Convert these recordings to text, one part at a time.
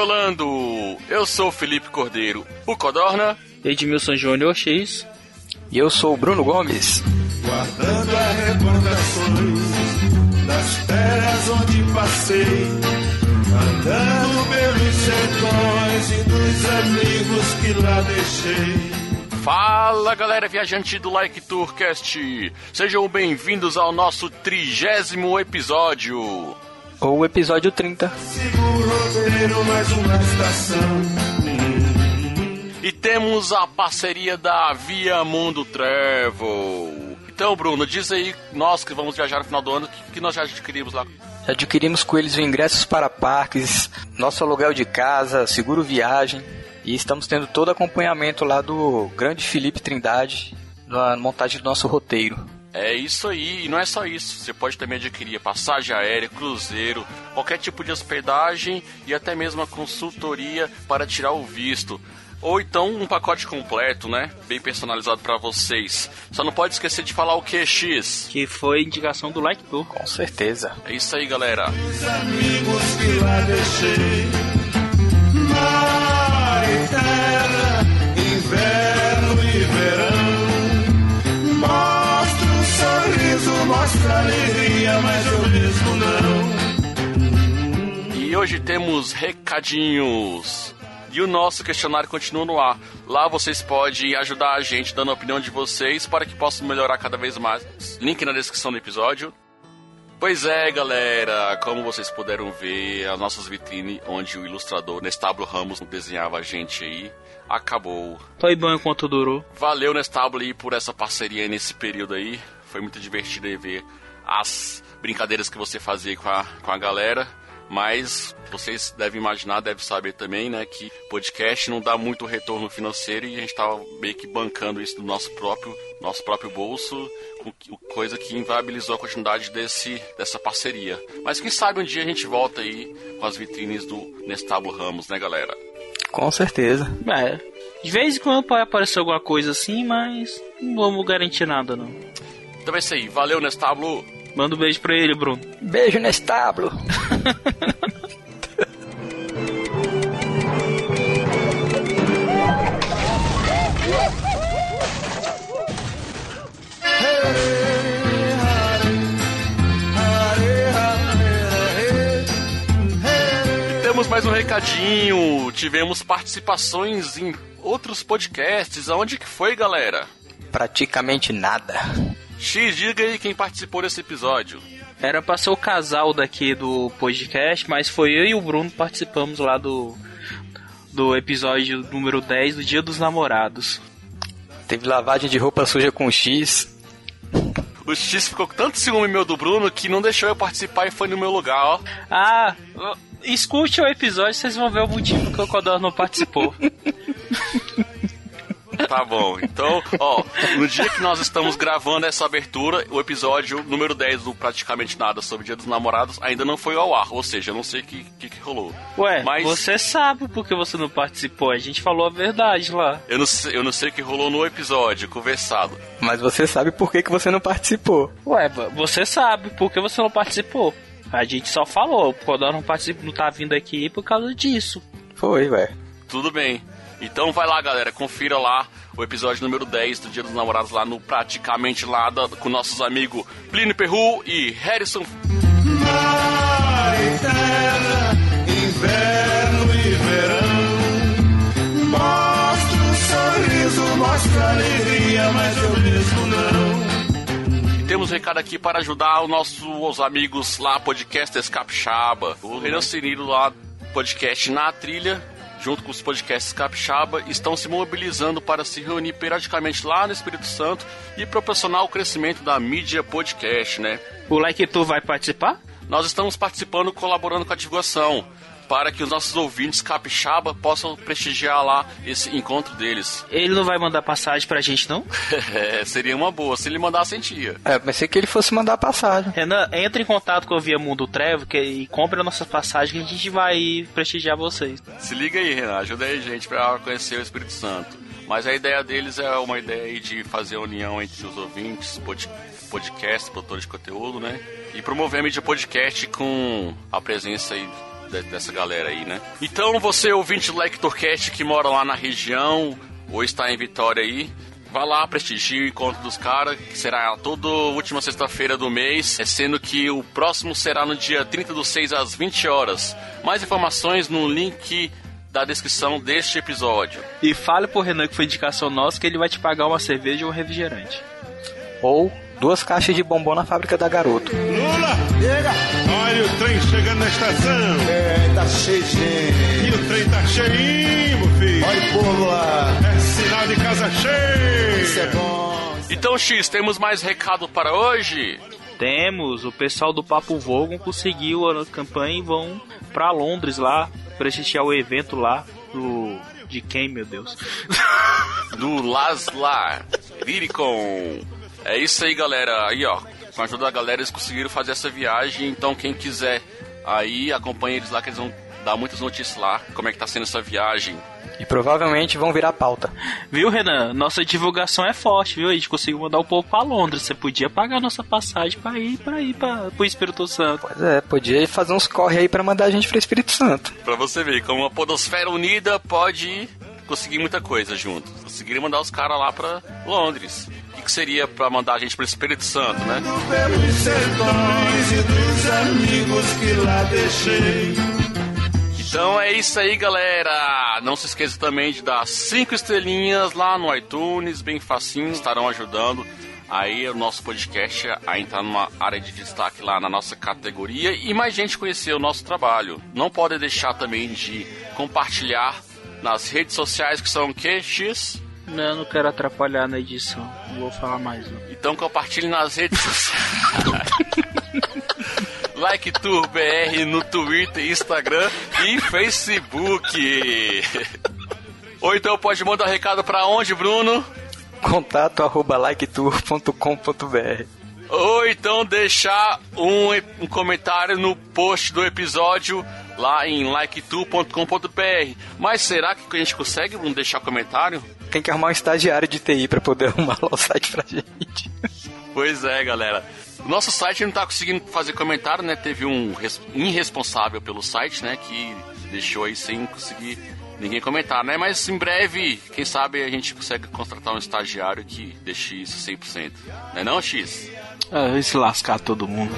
Decolando! Eu sou o Felipe Cordeiro, o Codorna. Edmilson Júnior X. E eu sou o Bruno Gomes. Guardando as recordações das terras onde passei, andando pelos sertões e dos amigos que lá deixei. Fala galera viajante do Like Tourcast! Sejam bem-vindos ao nosso trigésimo episódio. Ou o episódio 30. Sigo o roteiro, mais uma estação. E temos a parceria da Via Mundo Travel. Então, Bruno, diz aí, nós que vamos viajar no final do ano, o que, que nós já adquirimos lá? Já adquirimos com eles ingressos para parques, nosso aluguel de casa, seguro viagem. E estamos tendo todo acompanhamento lá do grande Felipe Trindade na montagem do nosso roteiro. É isso aí, e não é só isso. Você pode também adquirir passagem aérea, cruzeiro, qualquer tipo de hospedagem e até mesmo a consultoria para tirar o visto. Ou então um pacote completo, né? Bem personalizado para vocês. Só não pode esquecer de falar o que, X? Que foi indicação do Like Tour. Com certeza. É isso aí, galera. Os amigos que lá deixei. Mar e terra, inverno e verão. Mostra alegria, mas eu mesmo não. E hoje temos recadinhos. E o nosso questionário continua no ar. Lá vocês podem ajudar a gente dando a opinião de vocês para que possam melhorar cada vez mais. Link na descrição do episódio. Pois é, galera, como vocês puderam ver, as nossas vitrines, onde o ilustrador Nestablo Ramos desenhava a gente aí, acabou. Foi bom enquanto durou. Valeu, Nestablo, aí, por essa parceria aí nesse período aí. Foi muito divertido aí ver as brincadeiras que você fazia com a, com a galera. Mas vocês devem imaginar, devem saber também, né, que podcast não dá muito retorno financeiro e a gente tava meio que bancando isso do nosso próprio, nosso próprio bolso, coisa que inviabilizou a continuidade desse, dessa parceria. Mas quem sabe um dia a gente volta aí com as vitrines do Nestablo Ramos, né, galera? Com certeza. É. De vez em quando pode aparecer alguma coisa assim, mas não vamos garantir nada, não. Então é isso aí. Valeu, Nestablo! Manda um beijo pra ele, Bruno. Beijo nesse estábulo. E temos mais um recadinho. Tivemos participações em outros podcasts. Aonde que foi, galera? Praticamente nada. X, diga aí quem participou desse episódio. Era pra ser o casal daqui do podcast, mas foi eu e o Bruno participamos lá do, do episódio número 10 do Dia dos Namorados. Teve lavagem de roupa suja com X. O X ficou com tanto ciúme meu do Bruno que não deixou eu participar e foi no meu lugar, ó. Ah, escute o episódio, vocês vão ver o motivo que o Codor não participou. Tá bom. Então, ó, no dia que nós estamos gravando essa abertura, o episódio número 10 do Praticamente Nada sobre o Dia dos Namorados ainda não foi ao ar. Ou seja, eu não sei o que, que, que rolou. Ué, Mas- você sabe por que você não participou. A gente falou a verdade lá. Eu não, sei, eu não sei o que rolou no episódio conversado. Mas você sabe por que, que você não participou. Ué, você sabe por que você não participou. A gente só falou, o Codor não participa, não tá vindo aqui por causa disso. Foi, ué. Tudo bem. Então vai lá, galera, confira lá o episódio número 10 do Dia dos Namorados lá no Praticamente Nada com nossos amigos Plínio Perru e Harrison. Mar e terra, inverno e verão. Mostra um sorriso, mostra alegria, mas eu mesmo não. Temos temos um recado aqui para ajudar os nossos amigos lá, podcasters Capixaba. O Renan Cirilo lá, podcast Na Trilha, junto com os podcasts Capixaba, estão se mobilizando para se reunir periodicamente lá no Espírito Santo e proporcionar o crescimento da mídia podcast, né? O Like Tu vai participar? Nós estamos participando, colaborando com a divulgação, para que os nossos ouvintes capixaba possam prestigiar lá esse encontro deles. Ele não vai mandar passagem pra gente, não? É, seria uma boa, se ele mandasse, sentia. É, pensei que ele fosse mandar passagem. Renan, entre em contato com a Via Mundo Trevo que, e compre a nossa passagem que a gente vai prestigiar vocês. Se liga aí, Renan, ajuda aí, gente, para conhecer o Espírito Santo. Mas a ideia deles é uma ideia aí de fazer a união entre os ouvintes, pod podcast, produtores de conteúdo, né? E promover a mídia podcast com a presença aí de- dessa galera aí, né? Então, você ouvinte do Lectorcast que mora lá na região ou está em Vitória aí, vá lá prestigie o encontro dos caras, que será toda última sexta-feira do mês, é sendo que o próximo será no dia 30 do 6 às 20 horas. Mais informações no link da descrição deste episódio. E fale pro Renan que foi indicação nossa que ele vai te pagar uma cerveja ou um refrigerante. Ou duas caixas de bombom na fábrica da Garoto. Lula! Olha o trem chegando na estação. É, tá cheio de gente. E o trem tá cheinho, meu filho. Olha o povo lá. É sinal de casa cheia. Isso é bom. Então, X, temos mais recado para hoje? Temos, o pessoal do Papo Vogon conseguiu a campanha e vão pra Londres lá, prestigiar o evento lá do. De quem, meu Deus? Do Laslar Liricon. É isso aí, galera. Aí, ó, com a ajuda da galera, eles conseguiram fazer essa viagem. Então, quem quiser aí, acompanha eles lá, que eles vão dar muitas notícias lá, como é que tá sendo essa viagem. E provavelmente vão virar pauta. Viu, Renan? Nossa divulgação é forte, viu? A gente conseguiu mandar o povo pra Londres. Você podia pagar nossa passagem pra ir pra ir pra, pro Espírito Santo. Pois é, podia fazer uns corre aí pra mandar a gente pro Espírito Santo. Pra você ver como a Podosfera Unida pode conseguir muita coisa junto. Conseguiram mandar os caras lá pra Londres. O que, seria pra mandar a gente pro Espírito Santo, né? Pelos sertões e dos amigos que lá deixei. Então é isso aí, galera. Não se esqueça também de dar cinco estrelinhas lá no iTunes, bem facinho, estarão ajudando aí o nosso podcast a entrar numa área de destaque lá na nossa categoria e mais gente conhecer o nosso trabalho. Não pode deixar também de compartilhar nas redes sociais que são o que, X? Não, eu não quero atrapalhar na edição. Não vou falar mais, não. Então compartilhe nas redes sociais. like Tour BR no Twitter, Instagram e Facebook. Ou então pode mandar recado pra onde, Bruno? Contato arroba liketour.com.br Ou então deixar um, um comentário no post do episódio lá em liketour.com.br. Mas será que a gente consegue Bruno, deixar comentário? Tem que arrumar um estagiário de TI pra poder arrumar lá o site pra gente. Pois é, galera. O nosso site não tá conseguindo fazer comentário, né? Teve um res- irresponsável pelo site, né? Que deixou aí sem conseguir ninguém comentar, né? Mas em breve, quem sabe a gente consegue contratar um estagiário que deixe isso 100%. Não é não, X? Ah, vai se lascar todo mundo.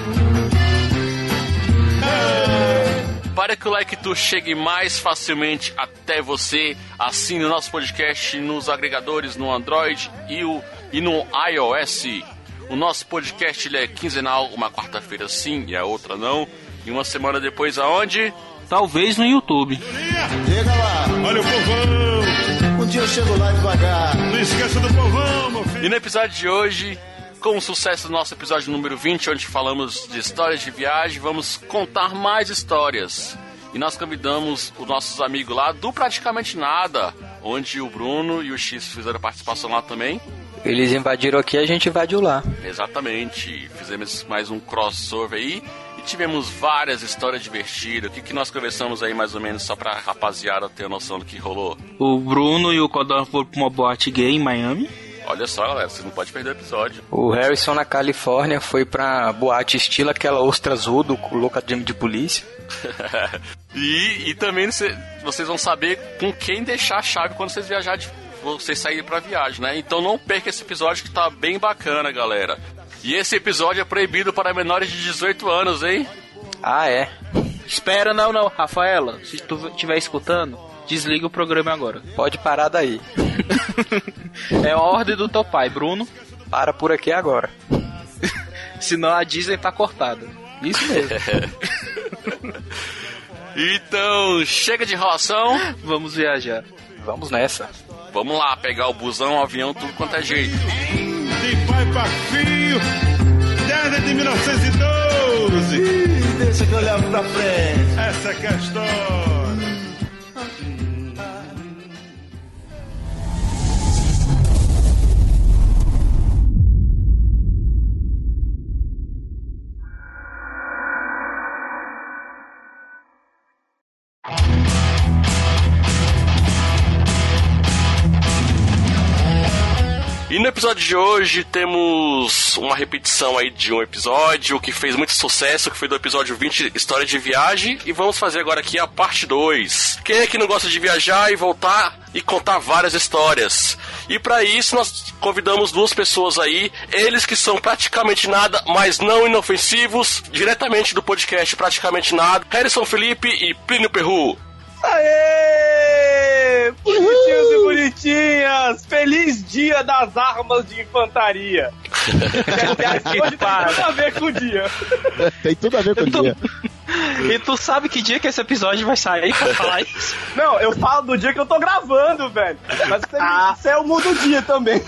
Para que o Like Tour chegue mais facilmente até você, assine o nosso podcast nos agregadores no Android e, o, e no iOS. O nosso podcast ele é quinzenal, uma quarta-feira sim e a outra não. E uma semana depois aonde? Talvez no YouTube. Chega lá. Olha o povão. Um dia eu chego lá devagar. Não esqueça do povão, meu filho. E no episódio de hoje, com o sucesso do nosso episódio número 20, onde falamos de histórias de viagem, vamos contar mais histórias. E nós convidamos os nossos amigos lá do Praticamente Nada, onde o Bruno e o X fizeram participação lá também. Eles invadiram aqui a gente invadiu lá. Exatamente. Fizemos mais um crossover aí e tivemos várias histórias divertidas. O que, que nós conversamos aí mais ou menos só pra rapaziada ter a noção do que rolou? O Bruno e o Codorna foram pra uma boate gay em Miami. Olha só, galera, vocês não podem perder o episódio. O Harrison na Califórnia foi pra boate estilo aquela ostra azul do louca de de polícia. e, e também cê- vocês vão saber com quem deixar a chave quando vocês viajar de vocês saírem pra viagem, né? Então não perca esse episódio que tá bem bacana, galera. E esse episódio é proibido para menores de 18 anos, hein? Ah, é. Espera, não, não. Rafaela, se tu estiver escutando, desliga o programa agora. Pode parar daí. É a ordem do teu pai, Bruno. Para por aqui agora. Senão a Disney tá cortada. Isso mesmo. Então, chega de enrolação. Vamos viajar. Vamos nessa. Vamos lá, pegar o busão, o avião, tudo quanto é jeito. De pai pra filho, desde de 1912. Ih, deixa que eu levo pra frente. Essa é a história. No episódio de hoje temos uma repetição aí de um episódio que fez muito sucesso, que foi do episódio 20, História de Viagem, e vamos fazer agora aqui a parte 2. Quem é que não gosta de viajar e voltar e contar várias histórias? E para isso nós convidamos duas pessoas aí, eles que são praticamente nada, mas não inofensivos, diretamente do podcast Praticamente Nada, Harrison Felipe e Plínio Perru. Aê! Bonitinhos e bonitinhas! Feliz dia das armas de infantaria! Hoje tem tudo a ver com o dia. Tem tudo a ver com o dia. E tu sabe que dia que esse episódio vai sair pra falar isso? Não, eu falo do dia que eu tô gravando, velho. Mas se você me disser, eu mudo o dia também.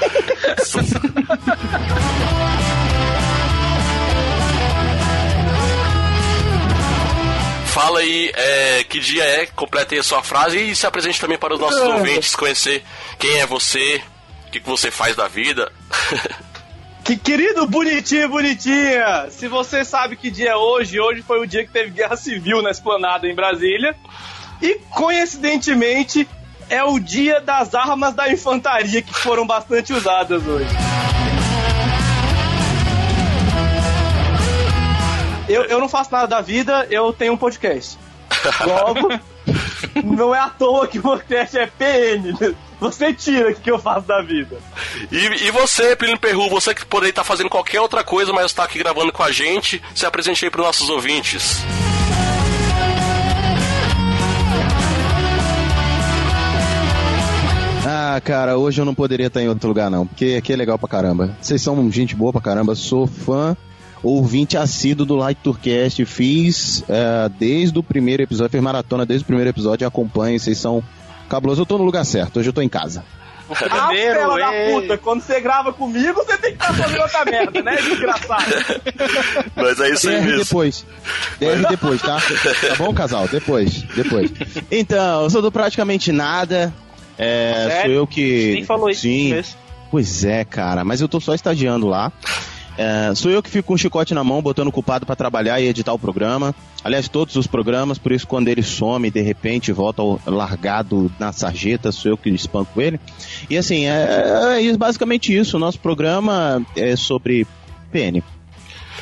Fala aí é, que dia é, complete a sua frase e se apresente também para os nossos ouvintes conhecer quem é você, o que, que você faz da vida. Que querido bonitinho e bonitinha! Se você sabe que dia é hoje, hoje foi o dia que teve guerra civil na esplanada em Brasília. E coincidentemente é o dia das armas da infantaria que foram bastante usadas hoje. Eu, eu não faço nada da vida, eu tenho um podcast. Logo, não é à toa que o podcast é PN. Você tira o que eu faço da vida. E, e você, Plínio Perru, você que poderia estar fazendo qualquer outra coisa, mas está aqui gravando com a gente, se apresente aí para os nossos ouvintes. Ah, cara, hoje eu não poderia estar em outro lugar, não, porque aqui é legal pra caramba. Vocês são gente boa pra caramba, sou fã, ouvinte assíduo do Light Tourcast, fiz eh, desde o primeiro episódio, fiz maratona desde o primeiro episódio, acompanho, vocês são cabulosos. Eu tô no lugar certo, hoje eu tô em casa. Ah, fela da puta, quando você grava comigo, você tem que estar fazendo outra merda, né? Desgraçado. Mas é isso aí DR mesmo. depois. DR depois, tá? Tá bom, casal? Depois, depois. Então, eu sou do praticamente nada. É, Sério? sou eu que. Nem falou isso Sim. Pois é, cara, mas eu tô só estagiando lá. É, sou eu que fico com o chicote na mão, botando o culpado pra trabalhar e editar o programa. Aliás, todos os programas, por isso quando ele some de repente volta largado na sarjeta, sou eu que espanco ele. E assim, é, é basicamente isso. O nosso programa é sobre PN.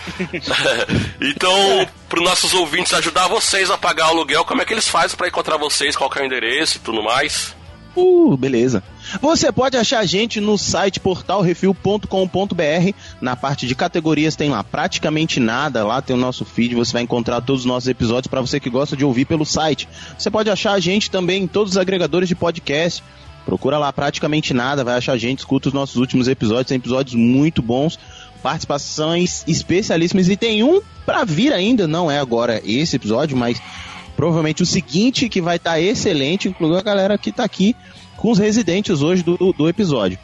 Então, para os nossos ouvintes ajudar vocês a pagar o aluguel, como é que eles fazem para encontrar vocês, qual é o endereço e tudo mais? Uh, beleza. Você pode achar a gente no site portalrefil.com.br. Na parte de categorias tem lá praticamente nada. Lá tem o nosso feed. Você vai encontrar todos os nossos episódios para você que gosta de ouvir pelo site. Você pode achar a gente também em todos os agregadores de podcast. Procura lá praticamente nada, vai achar a gente, escuta os nossos últimos episódios, tem episódios muito bons, participações especialíssimas e tem um pra vir ainda, não é agora esse episódio, mas provavelmente o seguinte que vai estar excelente, incluindo a galera que tá aqui com os residentes hoje do, do episódio,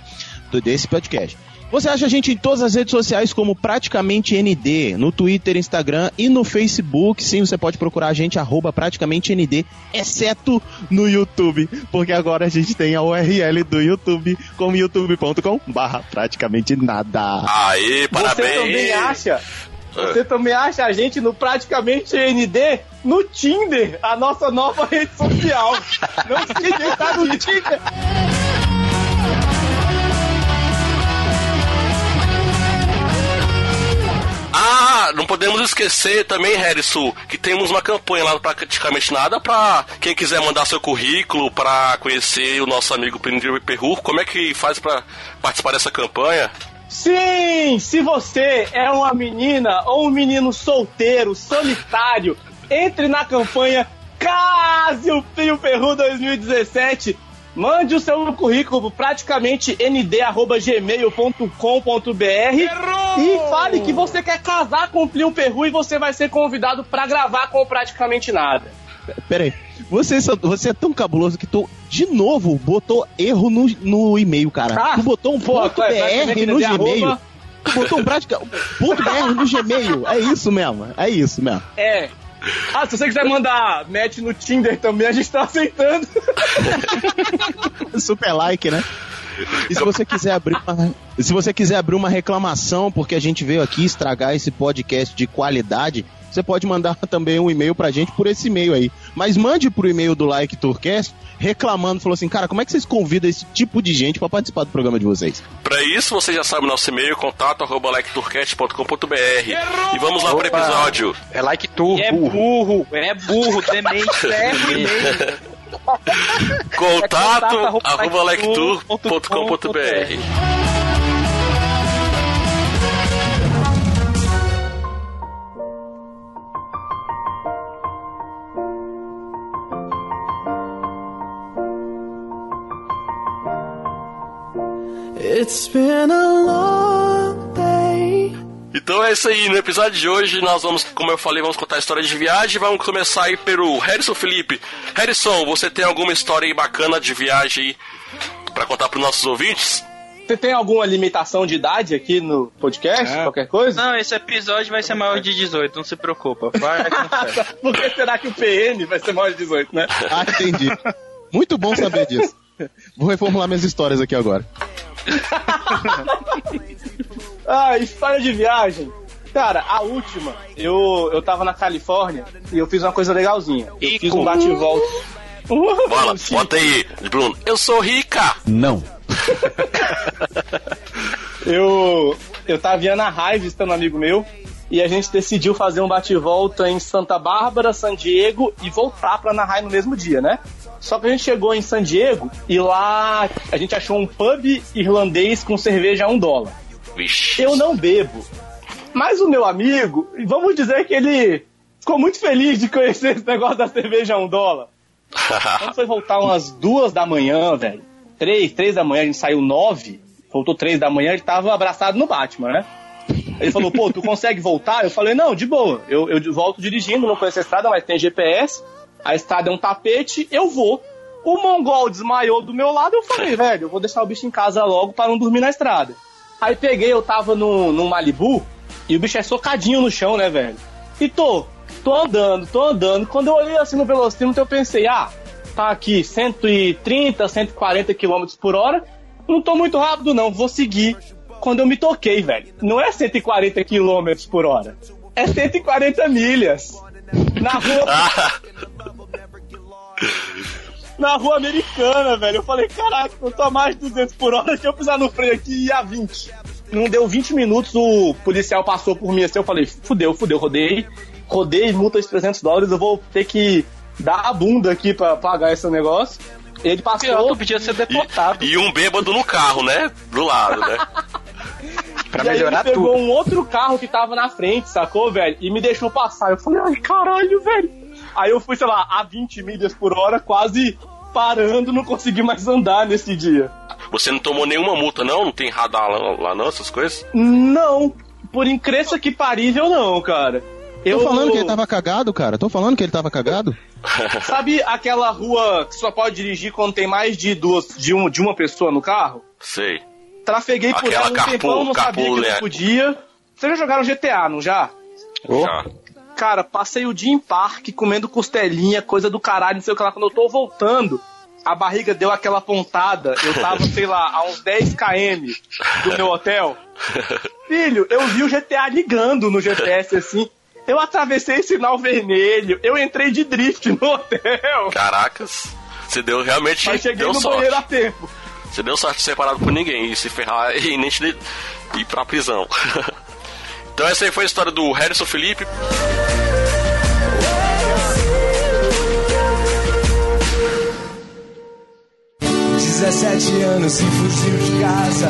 do- desse podcast. Você acha a gente em todas as redes sociais como praticamente ND, no Twitter, Instagram e no Facebook. Sim, você pode procurar a gente arroba praticamente ND, exceto no YouTube, porque agora a gente tem a URL do YouTube como youtube.com barra praticamente nada. Aê, parabéns! Você também acha? Você também acha a gente no praticamente ND no Tinder, a nossa nova rede social. Não esqueça de estar no Tinder. Ah, não podemos esquecer também, Harrison, que temos uma campanha lá Praticamente Nada pra quem quiser mandar seu currículo pra conhecer o nosso amigo Plínio Perru. Como é que faz pra participar dessa campanha? Sim, se você é uma menina ou um menino solteiro, solitário, entre na campanha Case o Fio Perru 2017. Mande o seu currículo praticamente nd@gmail.com.br e fale que você quer casar com o Plio Perru e você vai ser convidado para gravar com praticamente nada. Pera aí. Você, você é tão cabuloso que tu, de novo, botou erro no, no e-mail, cara. Ah, tu botou um pô, ponto vai- vai BR no Gmail. Tu botou um prática, ponto BR no Gmail. É isso mesmo. É isso mesmo. É. Ah, se você quiser mandar match no Tinder também, a gente tá aceitando. Super like, né? E se você quiser abrir uma, se você quiser abrir uma reclamação porque a gente veio aqui estragar esse podcast de qualidade, você pode mandar também um e-mail pra gente por esse e-mail aí. Mas mande pro e-mail do Like Tourcast reclamando, falou assim, cara, como é que vocês convidam esse tipo de gente pra participar do programa de vocês? Pra isso, você já sabe o nosso e-mail, contato arroba lecturcast.com.br. E vamos lá pro Opa. episódio. É like tu, É burro. burro, é burro, demente, é demente. Contato contato arroba arroba lectur.com.br. Então é isso aí, no episódio de hoje nós vamos, como eu falei, vamos contar a história de viagem. Vamos começar aí pelo Harrison Felipe. Harrison, você tem alguma história aí bacana de viagem aí pra contar pros nossos ouvintes? Você tem alguma limitação de idade aqui no podcast? Qualquer coisa? Não, esse episódio vai ser maior de 18, não se preocupa. Vai. Por que será que o PN vai ser maior de 18, né? Ah, entendi. Muito bom saber disso. Vou reformular minhas histórias aqui agora. Ah, história de viagem. Cara, a última, eu, eu tava na Califórnia e eu fiz uma coisa legalzinha. Eu fiz com- um bate e volta. Bola, bota aí, Bruno. Eu sou rica! Não. Eu, eu tava em Anaheim visitando um amigo meu e a gente decidiu fazer um bate e volta em Santa Bárbara, San Diego e voltar pra Anaheim no mesmo dia, né? Só que a gente chegou em San Diego e lá a gente achou um pub irlandês com cerveja a um dólar. Vixe. Eu não bebo. Mas o meu amigo, vamos dizer que ele ficou muito feliz de conhecer esse negócio da cerveja a um dólar. Quando foi voltar umas duas da manhã, velho. Três, três da manhã, a gente saiu nove. Voltou três da manhã, ele tava abraçado no Batman, né? Ele falou, pô, tu consegue voltar? Eu falei, não, de boa. Eu, eu volto dirigindo, não conheço a estrada, mas tem GPS. A estrada é um tapete, eu vou. O mongol desmaiou do meu lado, eu falei, velho, eu vou deixar o bicho em casa logo para não dormir na estrada. Aí peguei, eu tava no, no Malibu, e o bicho é socadinho no chão, né, velho? E tô, tô andando, tô andando. Quando eu olhei assim no velocímetro, eu pensei, ah, tá aqui 130, 140 km por hora. Não tô muito rápido, não, vou seguir. Quando eu me toquei, velho, não é 140 km por hora, é 140 milhas. Na rua, Ah, na rua americana, velho. Eu falei, caraca, eu tô a mais de 200 por hora, se eu pisar no freio aqui, ia a 20. Não deu 20 minutos, o policial passou por mim assim, eu falei, fudeu, fudeu, rodei. Rodei, multa de 300 dólares, eu vou ter que dar a bunda aqui pra pagar esse negócio. Ele Pior, passou... tu podia ser deportado. e um bêbado no carro, né? Do lado, né? Pra e aí melhorar ele pegou tudo. um outro carro que tava na frente, sacou, velho? E me deixou passar. Eu falei, ai, caralho, velho. Aí eu fui, sei lá, a 20 milhas por hora, quase parando, não consegui mais andar nesse dia. Você não tomou nenhuma multa, não? Não tem radar lá, lá não, essas coisas? Não, por incrível que parível, não, cara. Tô falando que ele tava cagado, cara. Tô falando que ele tava cagado. Sabe aquela rua que só pode dirigir quando tem mais de duas, de, um, de uma pessoa no carro? Sei. Trafeguei por Aquela ela um carpool- tempão, não sabia que não podia. Vocês já jogaram GTA, não já? Já. Cara, passei o dia em parque comendo costelinha, coisa do caralho, não sei o que lá. Quando eu tô voltando, a barriga deu aquela pontada. Eu tava, sei lá, a uns 10 km do meu hotel. Filho, eu vi o GTA ligando no GPS assim. Eu atravessei sinal vermelho, eu entrei de drift no hotel. Caracas. Você deu realmente. Mas cheguei deu no sorte. banheiro a tempo. Você deu sorte de ser parado por ninguém e se ferrar e nem te ir pra prisão. então essa aí foi a história do Harrison Felipe. 17 anos se fugiu de casa.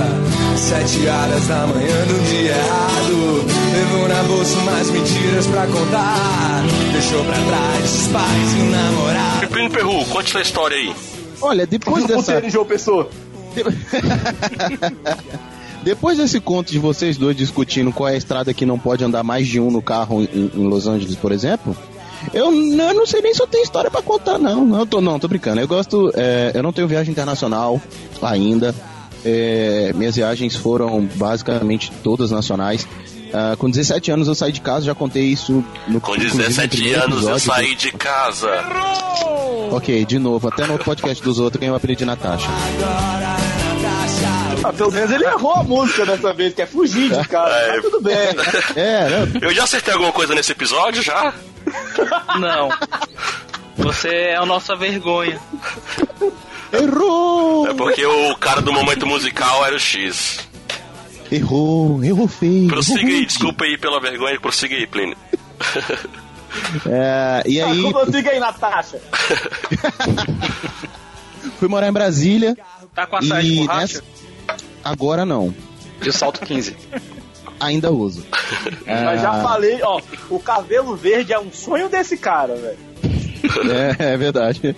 Sete horas da manhã do dia errado. Levou na bolsa umas mentiras pra contar. Deixou pra trás os pais e o namorado. Pepino Perru, conte sua história aí. Olha, depois dessa. puteiro João Pessoa. Depois desse conto de vocês dois discutindo qual é a estrada que não pode andar mais de um no carro em, em Los Angeles, por exemplo, eu, eu não sei nem se eu tenho história pra contar, não. Não, eu tô, não, tô brincando. Eu gosto. é, eu não tenho viagem internacional ainda. É, minhas viagens foram basicamente todas nacionais. Ah, com 17 anos eu saí de casa, já contei isso no Com inclusive no 17 primeiro anos eu episódio. saí de casa. Ok, de novo, até no outro podcast dos outros ganhei o apelido de Natasha. Ah, pelo menos ele errou a música dessa vez, que é fugir de casa. É. Mas tudo bem. É, né? Eu já acertei alguma coisa nesse episódio já? Não. Você é a nossa vergonha. Errou! É porque o cara do momento musical era o X. Errou, errou feio. Prossiga errou aí, desculpa aí pela vergonha, prossiga aí, Plínio. É, e aí, Ah, Consiga aí, Natasha. fui morar em Brasília Tá com a saia de e borracha? nessa... agora não. E o salto 15. Ainda uso. Mas já Ah, falei, ó, o cabelo verde é um sonho desse cara, velho. É, é verdade.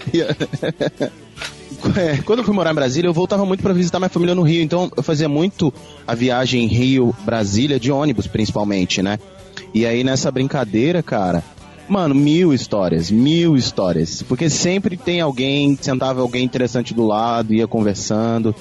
É, quando eu fui morar em Brasília, eu voltava muito pra visitar minha família no Rio, então eu fazia muito a viagem Rio-Brasília de ônibus, principalmente, né? E aí nessa brincadeira, cara, mano, mil histórias, mil histórias. Porque sempre tem alguém, sentava alguém interessante do lado, ia conversando.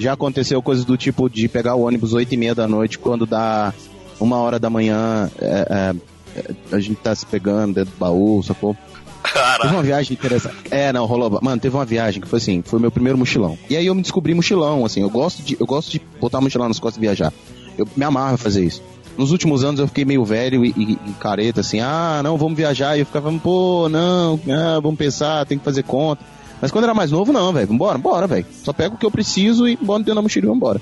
Já aconteceu coisas do tipo de pegar o ônibus oito e meia da noite, quando dá uma hora da manhã, é, é, é, a gente tá se pegando dentro do baú, sacou? Teve Cara, uma viagem interessante. É, não, rolou. Mano, teve uma viagem que foi assim, foi meu primeiro mochilão. E aí eu me descobri mochilão, assim, eu gosto de, eu gosto de botar mochilão nas costas e viajar. Eu me amarro a fazer isso. Nos últimos anos eu fiquei meio velho e, e- e careta, assim, ah, não, vamos viajar. E eu ficava, pô, não, ah, vamos pensar, tem que fazer conta. Mas quando era mais novo, não, velho, vambora, bora, velho. Só pego o que eu preciso e bora dentro da mochila e vambora.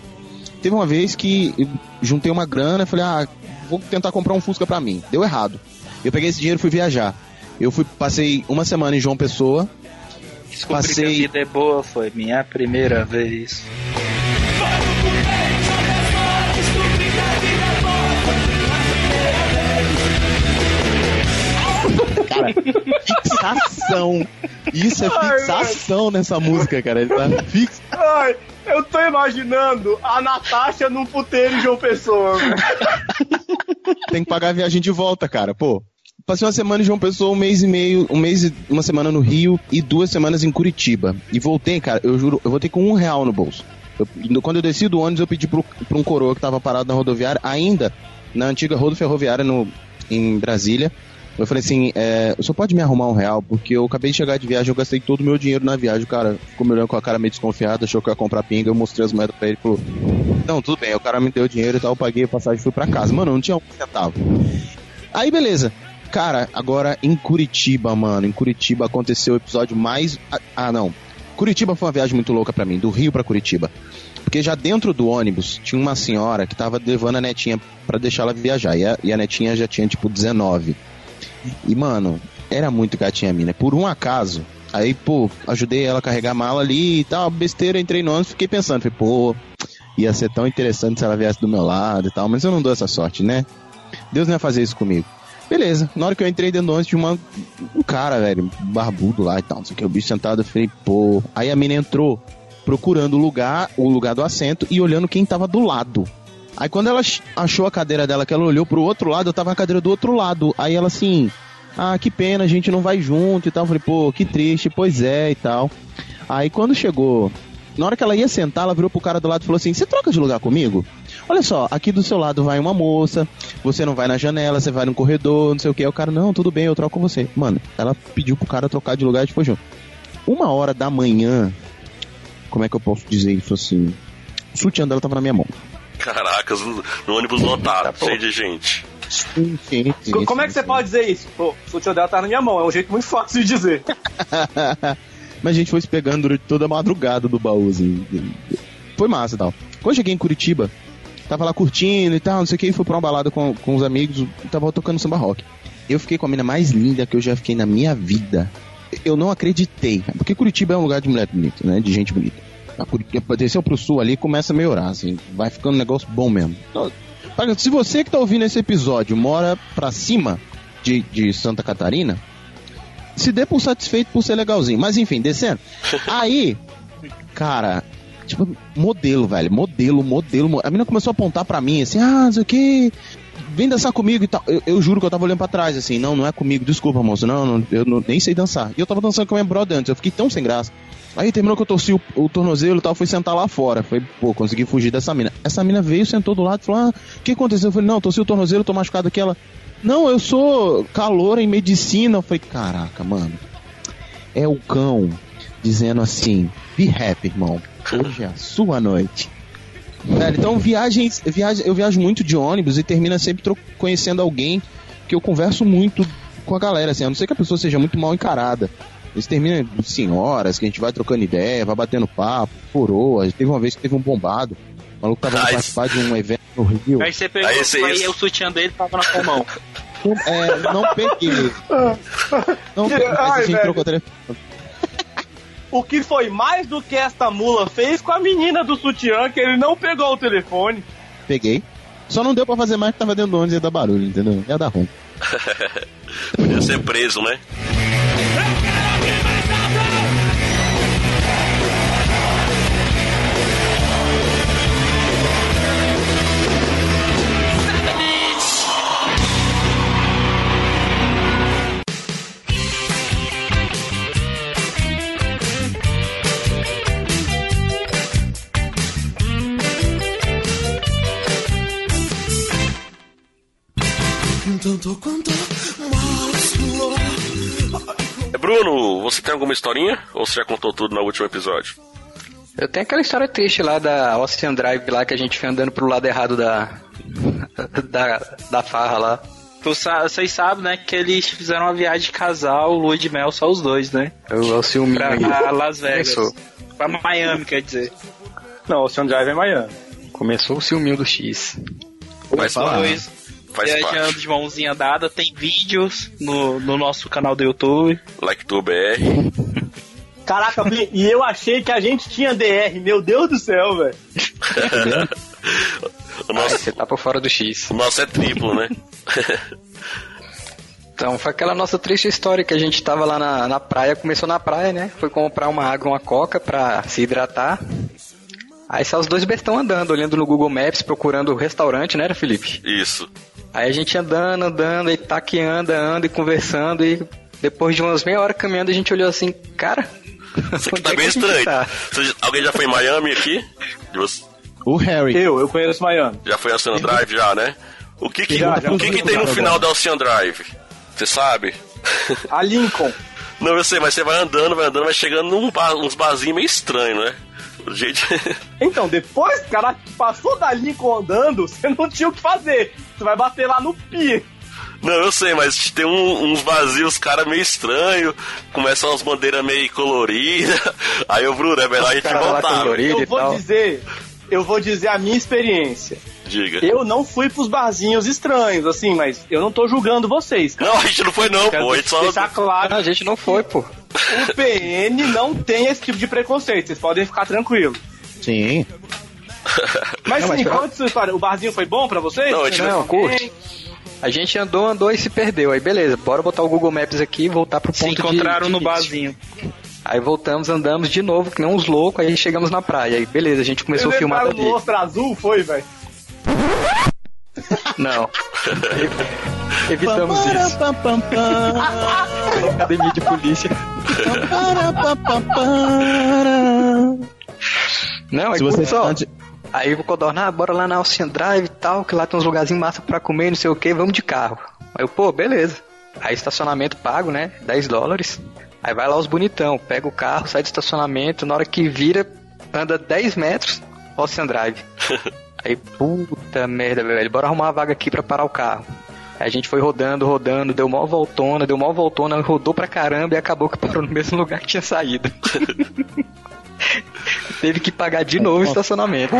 Teve uma vez que juntei uma grana e falei, ah, vou tentar comprar um Fusca pra mim. Deu errado. Eu peguei esse dinheiro e fui viajar. Eu fui, passei uma semana em João Pessoa. Descobri Passei- que a vida é boa, foi minha primeira vez. Cara, fixação. Isso é Ai, fixação nessa música, cara. Ele tá fix... Ai, eu tô imaginando a Natasha num puteiro em João Pessoa. Tem que pagar a viagem de volta, cara. Pô, passei uma semana em João Pessoa, um mês e meio, um mês e uma semana no Rio e duas semanas em Curitiba. E voltei, cara, eu juro, eu voltei com um real no bolso. Eu- quando eu desci do ônibus, eu pedi pro, pra um coroa que tava parado na rodoviária, ainda na antiga rodo ferroviária no, em Brasília. Eu falei assim, é, o senhor pode me arrumar um real? Porque eu acabei de chegar de viagem, eu gastei todo o meu dinheiro na viagem. O cara ficou me olhando com a cara meio desconfiada, achou que eu ia comprar pinga, eu mostrei as moedas pra ele e falou, não, tudo bem, o cara me deu dinheiro e tal, eu paguei a passagem e fui pra casa. Mano, não tinha um centavo. Aí, beleza. Cara, agora em Curitiba, mano, em Curitiba aconteceu o episódio mais... Ah, ah, não. Curitiba foi uma viagem muito louca pra mim, do Rio pra Curitiba. Porque já dentro do ônibus tinha uma senhora que tava levando a netinha pra deixar ela viajar. E a, e a netinha já tinha, tipo, 19. E, mano, era muito gatinha a mina. Por um acaso, aí, pô, ajudei ela a carregar a mala ali e tal, besteira, entrei no ônibus, fiquei pensando, falei, pô, ia ser tão interessante se ela viesse do meu lado e tal, mas eu não dou essa sorte, né? Deus não ia fazer isso comigo. Beleza, na hora que eu entrei dentro do ônibus, tinha uma, um cara, velho, barbudo lá e tal, não sei o que, o bicho sentado, eu falei, pô. Aí a mina entrou procurando o lugar, o lugar do assento e olhando quem tava do lado. Aí quando ela ch- achou a cadeira dela, que ela olhou pro outro lado, eu tava na cadeira do outro lado. Aí ela assim, ah, que pena, a gente não vai junto e tal. Eu falei, pô, que triste, pois é e tal. Aí quando chegou, na hora que ela ia sentar, ela virou pro cara do lado e falou assim: Você troca de lugar comigo? Olha só, aqui do seu lado vai uma moça, você não vai na janela, você vai no corredor, não sei o que. Aí o cara, não, tudo bem, eu troco com você. Mano, ela pediu pro cara trocar de lugar e foi junto. Uma hora da manhã, como é que eu posso dizer isso assim? O sutiã dela tava na minha mão. Caracas, no ônibus lotado, cheio de gente. Sim, sim, sim, Co- Como é que sim, você pode dizer isso? Pô, o sutiã dela tá na minha mão, é um jeito muito fácil de dizer. Mas a gente foi se pegando durante toda a madrugada do baú, assim. Foi massa e tal. Quando eu cheguei em Curitiba, tava lá curtindo e tal, não sei o que, e fui pra uma balada com, com os amigos, tava tocando samba rock. Eu fiquei com a mina mais linda que eu já fiquei na minha vida. Eu não acreditei, porque Curitiba é um lugar de mulher bonita, né? De gente bonita. A Curitiba, desceu pro sul ali começa a melhorar, assim, vai ficando um negócio bom mesmo. Então, se você que tá ouvindo esse episódio mora pra cima de, de Santa Catarina, se dê por satisfeito por ser legalzinho. Mas enfim, descendo. Aí, cara, tipo, modelo, velho. Modelo, modelo. mo- A menina começou a apontar pra mim, assim, ah, não sei o que. Vem dançar comigo e tal. Eu, eu juro que eu tava olhando pra trás, assim, não, não é comigo, desculpa, moço. Não, não, eu não- nem sei dançar. E eu tava dançando com a minha brother antes, eu fiquei tão sem graça. Aí terminou que eu torci o, o tornozelo e tal, fui sentar lá fora. Foi, pô, consegui fugir dessa mina. Essa mina veio, sentou do lado e falou: Ah, o que aconteceu? Eu falei, não, torci o tornozelo, tô machucado aqui. Ela, não, eu sou calor em medicina. Eu falei, caraca, mano. É o cão dizendo assim: Be happy, irmão. Hoje é a sua noite. Velho, então viagens, viagem, eu viajo muito de ônibus e termina sempre conhecendo alguém que eu converso muito com a galera, assim, a não ser que a pessoa seja muito mal encarada. Eles terminam assim, horas que a gente vai trocando ideia, vai batendo papo, furou. Teve uma vez que teve um bombado. O maluco tava indo Ai, participar de um evento no Rio. Aí você pegou Aí esse- aí o sutiã dele tava na sua mão. É, não peguei. Não peguei, mas a Ai, gente velho. trocou telefone. O que foi mais do que esta mula fez com a menina do sutiã, que ele não pegou o telefone. Peguei. Só não deu pra fazer mais que tava dentro do ônibus e ia dar barulho, entendeu? Ia dar ruim. Podia ser preso, né? Bruno, você tem alguma historinha? Ou você já contou tudo no último episódio? Eu tenho aquela história triste lá da Ocean Drive lá que a gente foi andando pro lado errado da. da, da farra lá. Tu sa- Vocês sabem, né, que eles fizeram uma viagem de casal, lua de mel, só os dois, né? Eu, eu ciúme Pra aí. Las Vegas. Começou. Pra Miami, quer dizer. Não, Ocean Drive é em Miami. Começou o ciúminho do X. Faz, falar. Dois faz viajando parte. de mãozinha dada, tem vídeos no, no nosso canal do YouTube. Like tu BR. Caraca, e eu achei que a gente tinha DR. Meu Deus do céu, velho. O nosso, Você tá por fora do X. o nosso é triplo, né? Então, foi aquela nossa triste história que a gente tava lá na, na praia, começou na praia, né? Foi comprar uma água, uma coca pra se hidratar. Aí só os dois bestão andando, olhando no Google Maps, procurando o restaurante, né, Felipe? Isso. Aí a gente andando, andando, e tá que anda, anda e conversando, e depois de umas meia hora caminhando, a gente olhou assim, cara. Isso aqui tá é bem estranho. tá? Você- alguém já foi em Miami aqui? O Harry. Eu, eu conheço Miami. Já foi a Ocean Drive já, né? O que que, Já, já. o que, que tem no final da Ocean Drive? Você sabe? A Lincoln. Não, eu sei, mas você vai andando, vai andando, vai chegando num bar, uns barzinhos meio estranhos, né? O jeito... Então, depois que o cara passou da Lincoln andando, você não tinha o que fazer. Você vai bater lá no pier. Não, eu sei, mas tem um- uns vazios, cara, meio estranho. Começam umas bandeiras meio coloridas. Aí o Bruno, é melhor a gente Cara voltar. Eu e vou tal. dizer, eu vou dizer a minha experiência. Diga. Eu não fui pros barzinhos estranhos, assim, mas eu não tô julgando vocês. Não, a gente não foi não, Quero pô. A gente só... deixar claro, Não, a gente não foi, pô. O PN não tem esse tipo de preconceito, vocês podem ficar tranquilos. Sim. Mas Não, mas sim, pra- conta sua história. O barzinho foi bom pra vocês? Não, a gente não curte. A gente andou, andou e se perdeu. Aí beleza, bora botar o Google Maps aqui e voltar pro Se ponto de- encontraram de no início. barzinho. Aí voltamos, andamos de novo, que nem uns loucos, aí chegamos na praia. Aí beleza, a gente começou a filmar no dali. Ostra Azul, foi, velho? Não. Evitamos isso. Pam, pam, pam, Academia de polícia. Não, aí Se você só. antes- Aí o Codorna, ah, bora lá na Ocean Drive e tal, que lá tem uns lugarzinhos massa pra comer, não sei o que, vamos de carro. Aí eu, pô, beleza. Aí estacionamento pago, né? 10 dólares. Aí vai lá os bonitão, pega o carro, sai do estacionamento, na hora que vira, anda 10 metros, Ocean Drive. Aí, puta merda, velho, bora arrumar uma vaga aqui pra parar o carro. Aí a gente foi rodando, rodando, deu mó voltona, deu mó voltona, rodou pra caramba e acabou que parou no mesmo lugar que tinha saído. Teve que pagar de novo o estacionamento.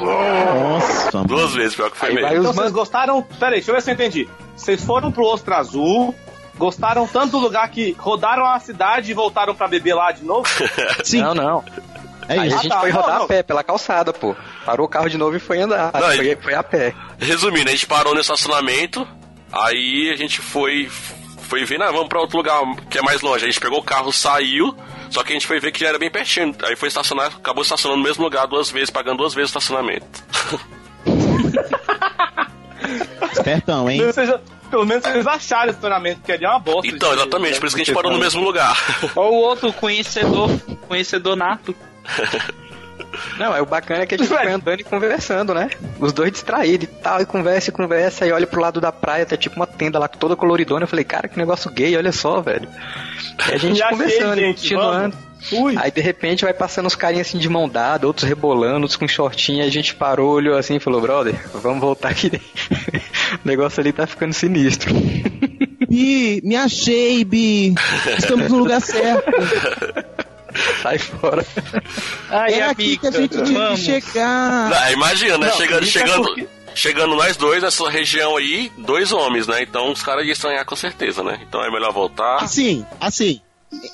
Nossa, mano. Duas vezes, pior que foi Aí mesmo. Então os vocês man... gostaram. Pera aí, deixa eu ver se eu entendi. Vocês foram pro Ostra Azul, gostaram tanto do lugar que rodaram a cidade e voltaram pra beber lá de novo? Sim, Não, não. É Aí isso. a gente tá, foi rodar não. a pé pela calçada, pô. Parou o carro de novo e foi andar. Não, foi, foi a pé. Resumindo, a gente parou no estacionamento, aí a gente foi foi ver, ah, vamos pra outro lugar que é mais longe. A gente pegou o carro, saiu, só que a gente foi ver que já era bem pertinho. Aí foi estacionar, acabou estacionando no mesmo lugar duas vezes, pagando duas vezes o estacionamento. Espertão, hein? Seja, pelo menos vocês acharam esse estacionamento, que ali é uma bosta. Então, de- exatamente, por isso que a gente parou no mesmo lugar. Ou o outro conhecedor, conhecedor nato. Não, é o bacana é que a gente foi andando e conversando, né? Os dois distraídos e tal, e conversa e conversa, e olha pro lado da praia, tá tipo uma tenda lá toda coloridona. Eu falei, cara, que negócio gay, olha só, velho. E a gente Já conversando, gente, continuando. Ui. Aí de repente vai passando uns carinhas assim de mão dada, outros rebolando, outros com shortinho, aí a gente parou, olhou assim e falou, brother, vamos voltar aqui. o negócio ali tá ficando sinistro. Bi, me achei, Bi. Estamos no lugar certo. Sai fora. Ai, é aqui que a gente tinha que vamos. chegar. Ah, imagina, né? Não, chegando, é chegando, porque- chegando nós dois nessa região aí, dois homens, né? Então os caras iam estranhar com certeza, né? Então é melhor voltar. Assim, assim,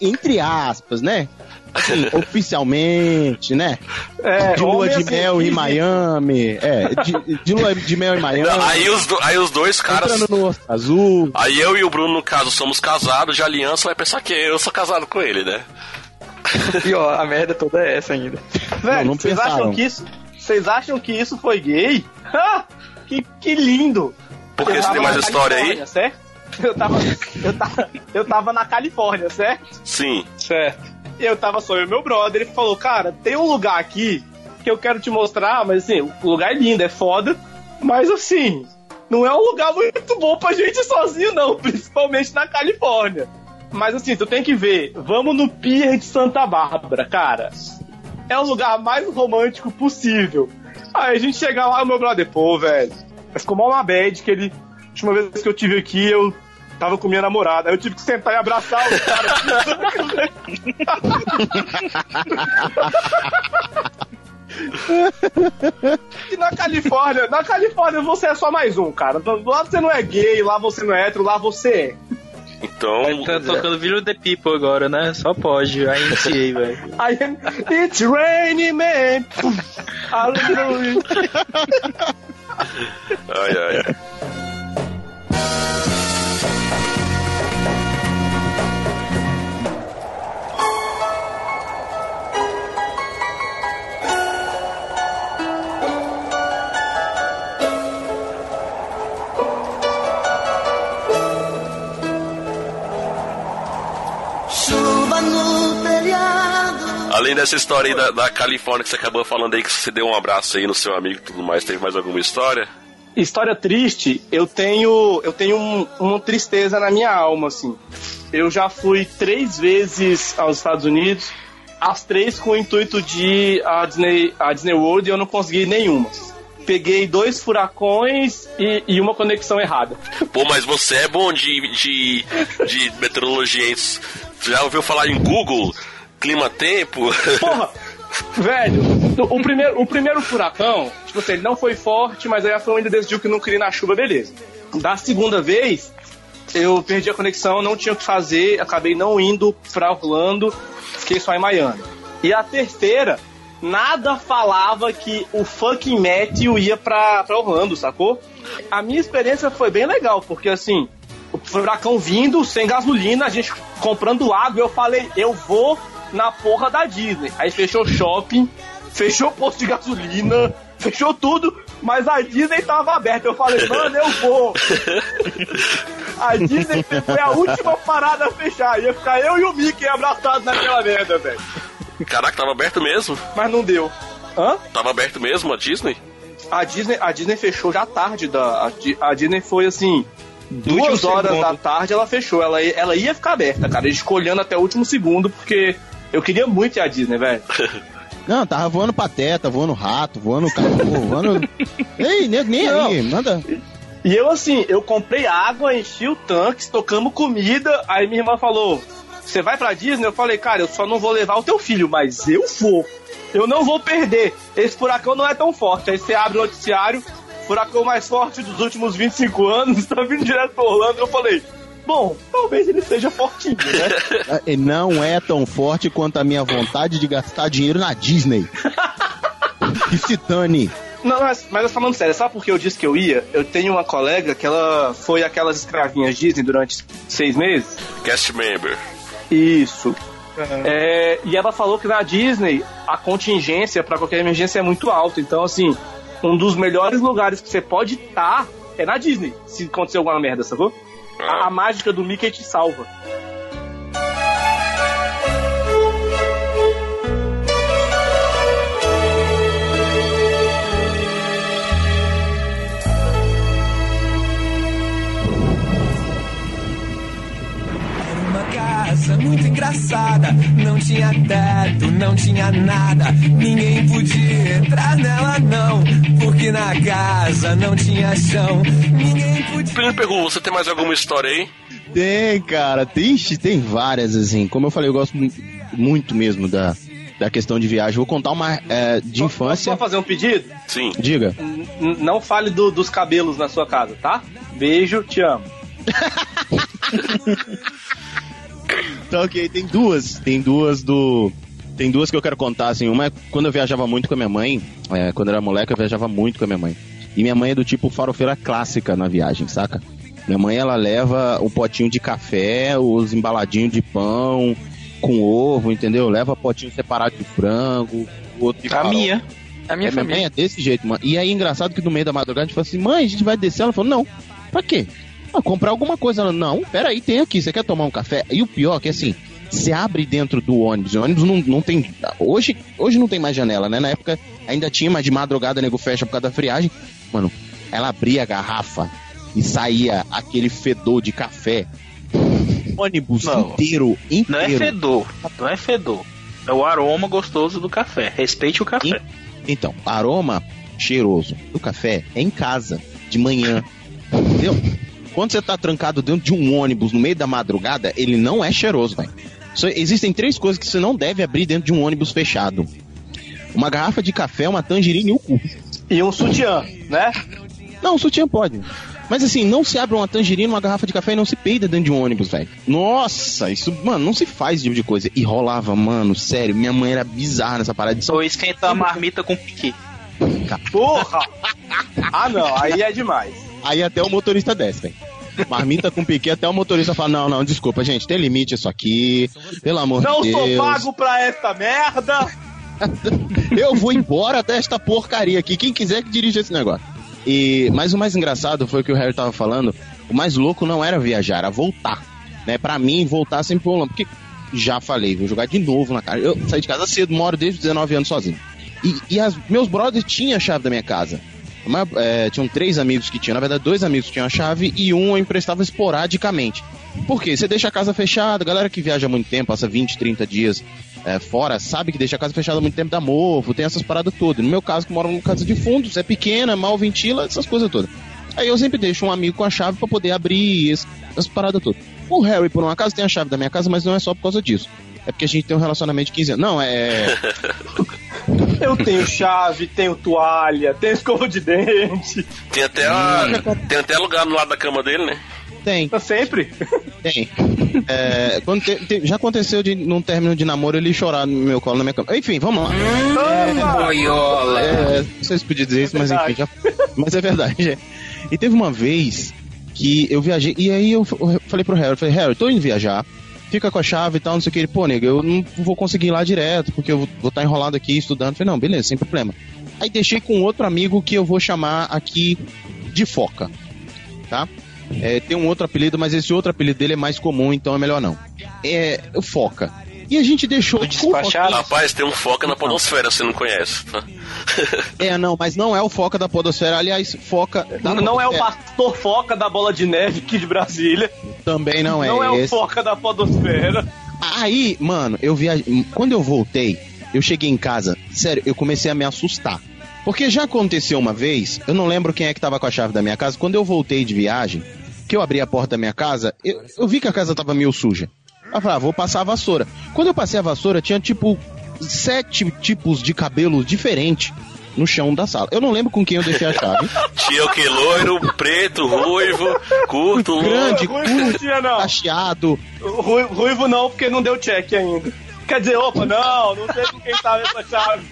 entre aspas, né? Assim, oficialmente, né? É, De lua de assim, mel em Miami. É, de, de lua de mel em Miami. Aí os, do- aí os dois caras. Entrando no azul. Aí eu e o Bruno, no caso, somos casados, de aliança, vai pensar que eu sou casado com ele, né? Pior, a merda toda é essa ainda. Velho, Não, não vocês pensaram. acham que isso. Vocês acham que isso foi gay? Ah, que, que lindo! Porque Eu você tem mais história aí? Certo? Eu tava, eu, tava, eu tava na Califórnia, certo? Sim. Certo. E eu tava só eu e meu brother, ele falou, cara, tem um lugar aqui que eu quero te mostrar, mas assim, o lugar é lindo, é foda, mas assim, não é um lugar muito bom pra gente ir sozinho, não, principalmente na Califórnia. Mas assim, tu tem que ver, vamos no Pier de Santa Bárbara, cara. É o lugar mais romântico possível. Aí a gente chega lá, meu brother, pô, velho, ficou mal uma bad que ele. A última vez que eu tive aqui, eu tava com minha namorada. Aí eu tive que sentar e abraçar o cara. E na Califórnia, na Califórnia você é só mais um, cara. Lá você não é gay, lá você não é hétero, lá você é. Então. Tá tocando View the People agora, né? Só pode. A NCA, velho. I am, it's raining man. Aleluia. Ai, ai. Além dessa história aí da, da Califórnia que você acabou falando aí, que você deu um abraço aí no seu amigo e tudo mais, teve mais alguma história? História triste, eu tenho, eu tenho um- uma tristeza na minha alma, assim. Eu já fui três vezes aos Estados Unidos, as três com o intuito de ir à Disney, à Disney World e eu não consegui nenhuma. Peguei dois furacões e, e uma conexão errada. Pô, mas você é bom de, de, de meteorologia, hein? Você já ouviu falar em Google? Clima-tempo? Porra! Velho, o primeiro, o primeiro furacão, tipo assim, ele não foi forte, mas aí a Fran ainda decidiu que não queria ir na chuva, beleza. Da segunda vez, eu perdi a conexão, não tinha o que fazer, acabei não indo pra Orlando, fiquei só em Miami. E a terceira, nada falava que o fucking Matthew ia pra, pra Orlando, sacou? A minha experiência foi bem legal, porque assim, o furacão vindo, sem gasolina, a gente comprando água, eu falei, eu vou na porra da Disney. Aí fechou shopping, fechou o posto de gasolina, fechou tudo, mas a Disney tava aberta. Eu falei, mano, eu vou. A Disney foi a última parada a fechar. Ia ficar eu e o Mickey abraçados naquela merda, velho. Caraca, tava aberto mesmo? Mas não deu. Hã? Tava aberto mesmo a Disney? A Disney, a Disney fechou já tarde. Da, a, a Disney foi assim. Duas horas segundo. da tarde ela fechou. Ela, ia- ela ia ficar aberta, cara. Olhando até o último segundo, porque eu queria muito ir à Disney, velho. Não, tava voando pateta, voando rato, voando cachorro, voando. Ei, nem Não. aí, manda. E eu, assim, eu comprei água, enchi o tanque, tocamos comida. Aí minha irmã falou: Você vai pra Disney? Eu falei, cara, eu só não vou levar o teu filho, mas eu vou. Eu não vou perder. Esse furacão não é tão forte. Aí você abre o noticiário, furacão mais forte dos últimos 25 anos, tá vindo direto pra Orlando. Eu falei, bom, talvez ele seja fortinho, né? É, Não é tão forte quanto a minha vontade de gastar dinheiro na Disney. Que se dane. Não, mas, mas falando sério, sabe por que eu disse que eu ia? Eu tenho uma colega que ela foi aquelas escravinhas Disney durante seis meses. Cast member. Isso. É, e ela falou que na Disney a contingência para qualquer emergência é muito alta. Então, assim, um dos melhores lugares que você pode estar é na Disney, se acontecer alguma merda, sacou? A, a mágica do Mickey te salva. Casa muito engraçada. Não tinha teto, não tinha nada. Ninguém podia entrar nela, não. Porque na casa não tinha chão. Ninguém podia. Primeiro pergunta, você tem mais alguma história aí? Tem, cara, tem, tem várias, assim. Como eu falei, eu gosto mu- muito mesmo da, da questão de viagem. Vou contar uma é, de infância. Posso fazer um pedido? Sim. Diga. N- não fale do- dos cabelos na sua casa, tá? Beijo, te amo. Tá ok, tem duas. Tem duas do. Tem duas que eu quero contar, assim. Uma é quando eu viajava muito com a minha mãe. é, quando eu era moleque, eu viajava muito com a minha mãe. E minha mãe é do tipo farofeira clássica na viagem, saca? Minha mãe, ela leva um potinho de café, os embaladinhos de pão, com ovo, entendeu? Leva potinho separado de frango, o outro de A farofa. minha. A minha É, minha mãe família. é desse jeito, mano. E aí, engraçado que no meio da madrugada a gente falou assim: mãe, a gente vai descer. Ela falou: não. Pra quê? Ah, comprar alguma coisa. Ela, não, peraí, tem aqui. Você quer tomar um café? E o pior é que assim, você abre dentro do ônibus. O ônibus não, não tem. Hoje, hoje não tem mais janela, né? Na época ainda tinha, mas de madrugada o nego fecha por causa da friagem. Mano, ela abria a garrafa e saía aquele fedor de café. O ônibus Não. inteiro, inteiro. Não é fedor. Não é fedor. É o aroma gostoso do café. Respeite o café. Então, aroma cheiroso do café é em casa, de manhã. Entendeu? Quando você tá trancado dentro de um ônibus no meio da madrugada, ele não é cheiroso, velho. Só Existem três coisas que você não deve abrir dentro de um ônibus fechado: uma garrafa de café, uma tangerina e o cu. E um sutiã, né? Não, o sutiã pode. Mas assim, não se abre uma tangerina, uma garrafa de café e não se peida dentro de um ônibus, velho. Nossa, isso, mano, não se faz esse tipo de coisa. E rolava, mano, sério, minha mãe era bizarra nessa parada de Ou esquenta a marmita com piqui. Porra! Ah, não, aí é demais. Aí até o motorista desce, velho. Marmita com piquet, até o motorista fala: Não, não, desculpa, gente, tem limite isso aqui. Pelo amor Não de sou Deus. pago pra esta merda! Eu vou embora desta porcaria aqui. Quem quiser que dirija esse negócio. E, mas o mais engraçado foi o que o Harry tava falando. O mais louco não era viajar, era voltar. Né? Pra mim, voltar sempre foi um Porque já falei, vou jogar de novo na cara. Eu saí de casa cedo, moro desde os 19 anos sozinho. E, e as, meus brothers tinham a chave da minha casa. Mas, é, tinham três amigos que tinham, na verdade, dois amigos que tinham a chave e um eu emprestava esporadicamente. Por quê? Você deixa a casa fechada, galera que viaja muito tempo, passa 20, 30 dias é, fora, sabe que deixa a casa fechada muito tempo, dá mofo, tem essas paradas todas. No meu caso, que moro numa casa de fundos, é pequena, mal ventila, essas coisas todas. Aí eu sempre deixo um amigo com a chave pra poder abrir essas paradas todas. O Harry, por um acaso, tem a chave da minha casa, mas não é só por causa disso. É porque a gente tem um relacionamento de 15 anos. Não, é. Eu tenho chave, tenho toalha, tenho escova de dente. Tem até, a, tem até lugar no lado da cama dele, né? Tem, Tá sempre. tem. É, quando te- te- já aconteceu de, num término de namoro, ele chorar no meu colo, na minha cama. Enfim, vamos lá. Boiola. É, não sei se podia dizer isso, mas enfim, já, mas é verdade. é. E teve uma vez que eu viajei, e aí eu, eu falei pro Harry, eu falei, Harry, tô indo viajar, fica com a chave e tal, não sei o que. Ele, pô, nego, eu não vou conseguir ir lá direto, porque eu vou estar enrolado aqui estudando. Falei, não, beleza, sem problema. Aí deixei com outro amigo que eu vou chamar aqui de Foca, tá? É, tem um outro apelido, mas esse outro apelido dele é mais comum, então é melhor não. É o Foca. E a gente deixou. Do despachado? Rapaz, tem um foca na podosfera, você não conhece. tá? É, não, mas não é o Foca da Podosfera. Aliás, Foca. da Não, não é o pastor foca da bola de neve aqui de Brasília. Também não é Não é o esse. foca da podosfera. Aí, mano, eu viajei. Quando eu voltei, eu cheguei em casa, sério, eu comecei a me assustar. Porque já aconteceu uma vez, eu não lembro quem é que tava com a chave da minha casa, quando eu voltei de viagem, que eu abri a porta da minha casa, eu, eu vi que a casa tava meio suja. Eu falei, ah, vou passar a vassoura. Quando eu passei a vassoura, tinha tipo sete tipos de cabelos diferentes no chão da sala. Eu não lembro com quem eu deixei a chave. Tinha o que? Loiro, preto, ruivo, curto, Grande, Ruivo não curto, tinha, não. cacheado. Ru- Ruivo não, porque não deu check ainda. Quer dizer, opa, não, não sei com quem tava essa chave.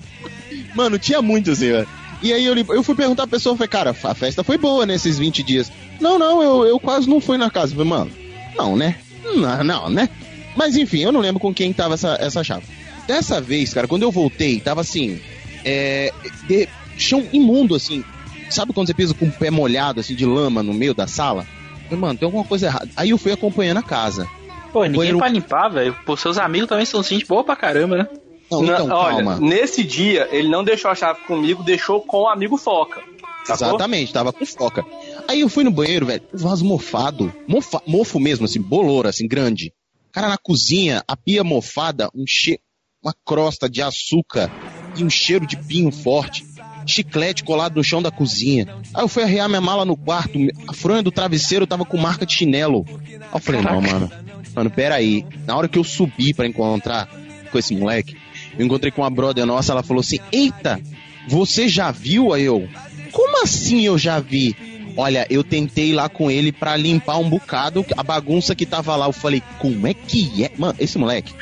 Mano, tinha muito assim, velho. E aí eu, eu fui perguntar pra pessoa, eu falei, cara, a festa foi boa nesses 20 dias. Não, não, eu, eu quase não fui na casa. Eu falei, mano, não, né? Não, não, né? Mas enfim, eu não lembro com quem tava essa, essa chave. Dessa vez, cara, quando eu voltei, tava assim, é, de- chão imundo, assim. Sabe quando você pisa com o pé molhado, assim, de lama no meio da sala? Eu falei, mano, tem alguma coisa errada. Aí eu fui acompanhando a casa. Pô, ninguém Banheiro- pra limpar, velho. Pô, seus amigos também são gente boa pra caramba, né? Não, então, olha, calma. nesse dia, ele não deixou a chave comigo, deixou com o amigo Foca. Sacou? Exatamente, tava com foca. Aí eu fui no banheiro, velho, vaso mofado. Mofa, mofo mesmo, assim, bolor, assim, grande. Cara, na cozinha, a pia mofada, um che... uma crosta de açúcar e um cheiro de pinho forte. Chiclete colado no chão da cozinha. Aí eu fui arrear minha mala no quarto, a fronha do travesseiro tava com marca de chinelo. Aí eu falei, não, mano. Mano, peraí. Na hora que eu subi pra encontrar com esse moleque, eu encontrei com uma brother nossa, ela falou assim: Eita, você já viu? Aí eu, como assim eu já vi? Olha, eu tentei lá com ele pra limpar um bocado a bagunça que tava lá. Eu falei, como é que é? Mano, esse moleque,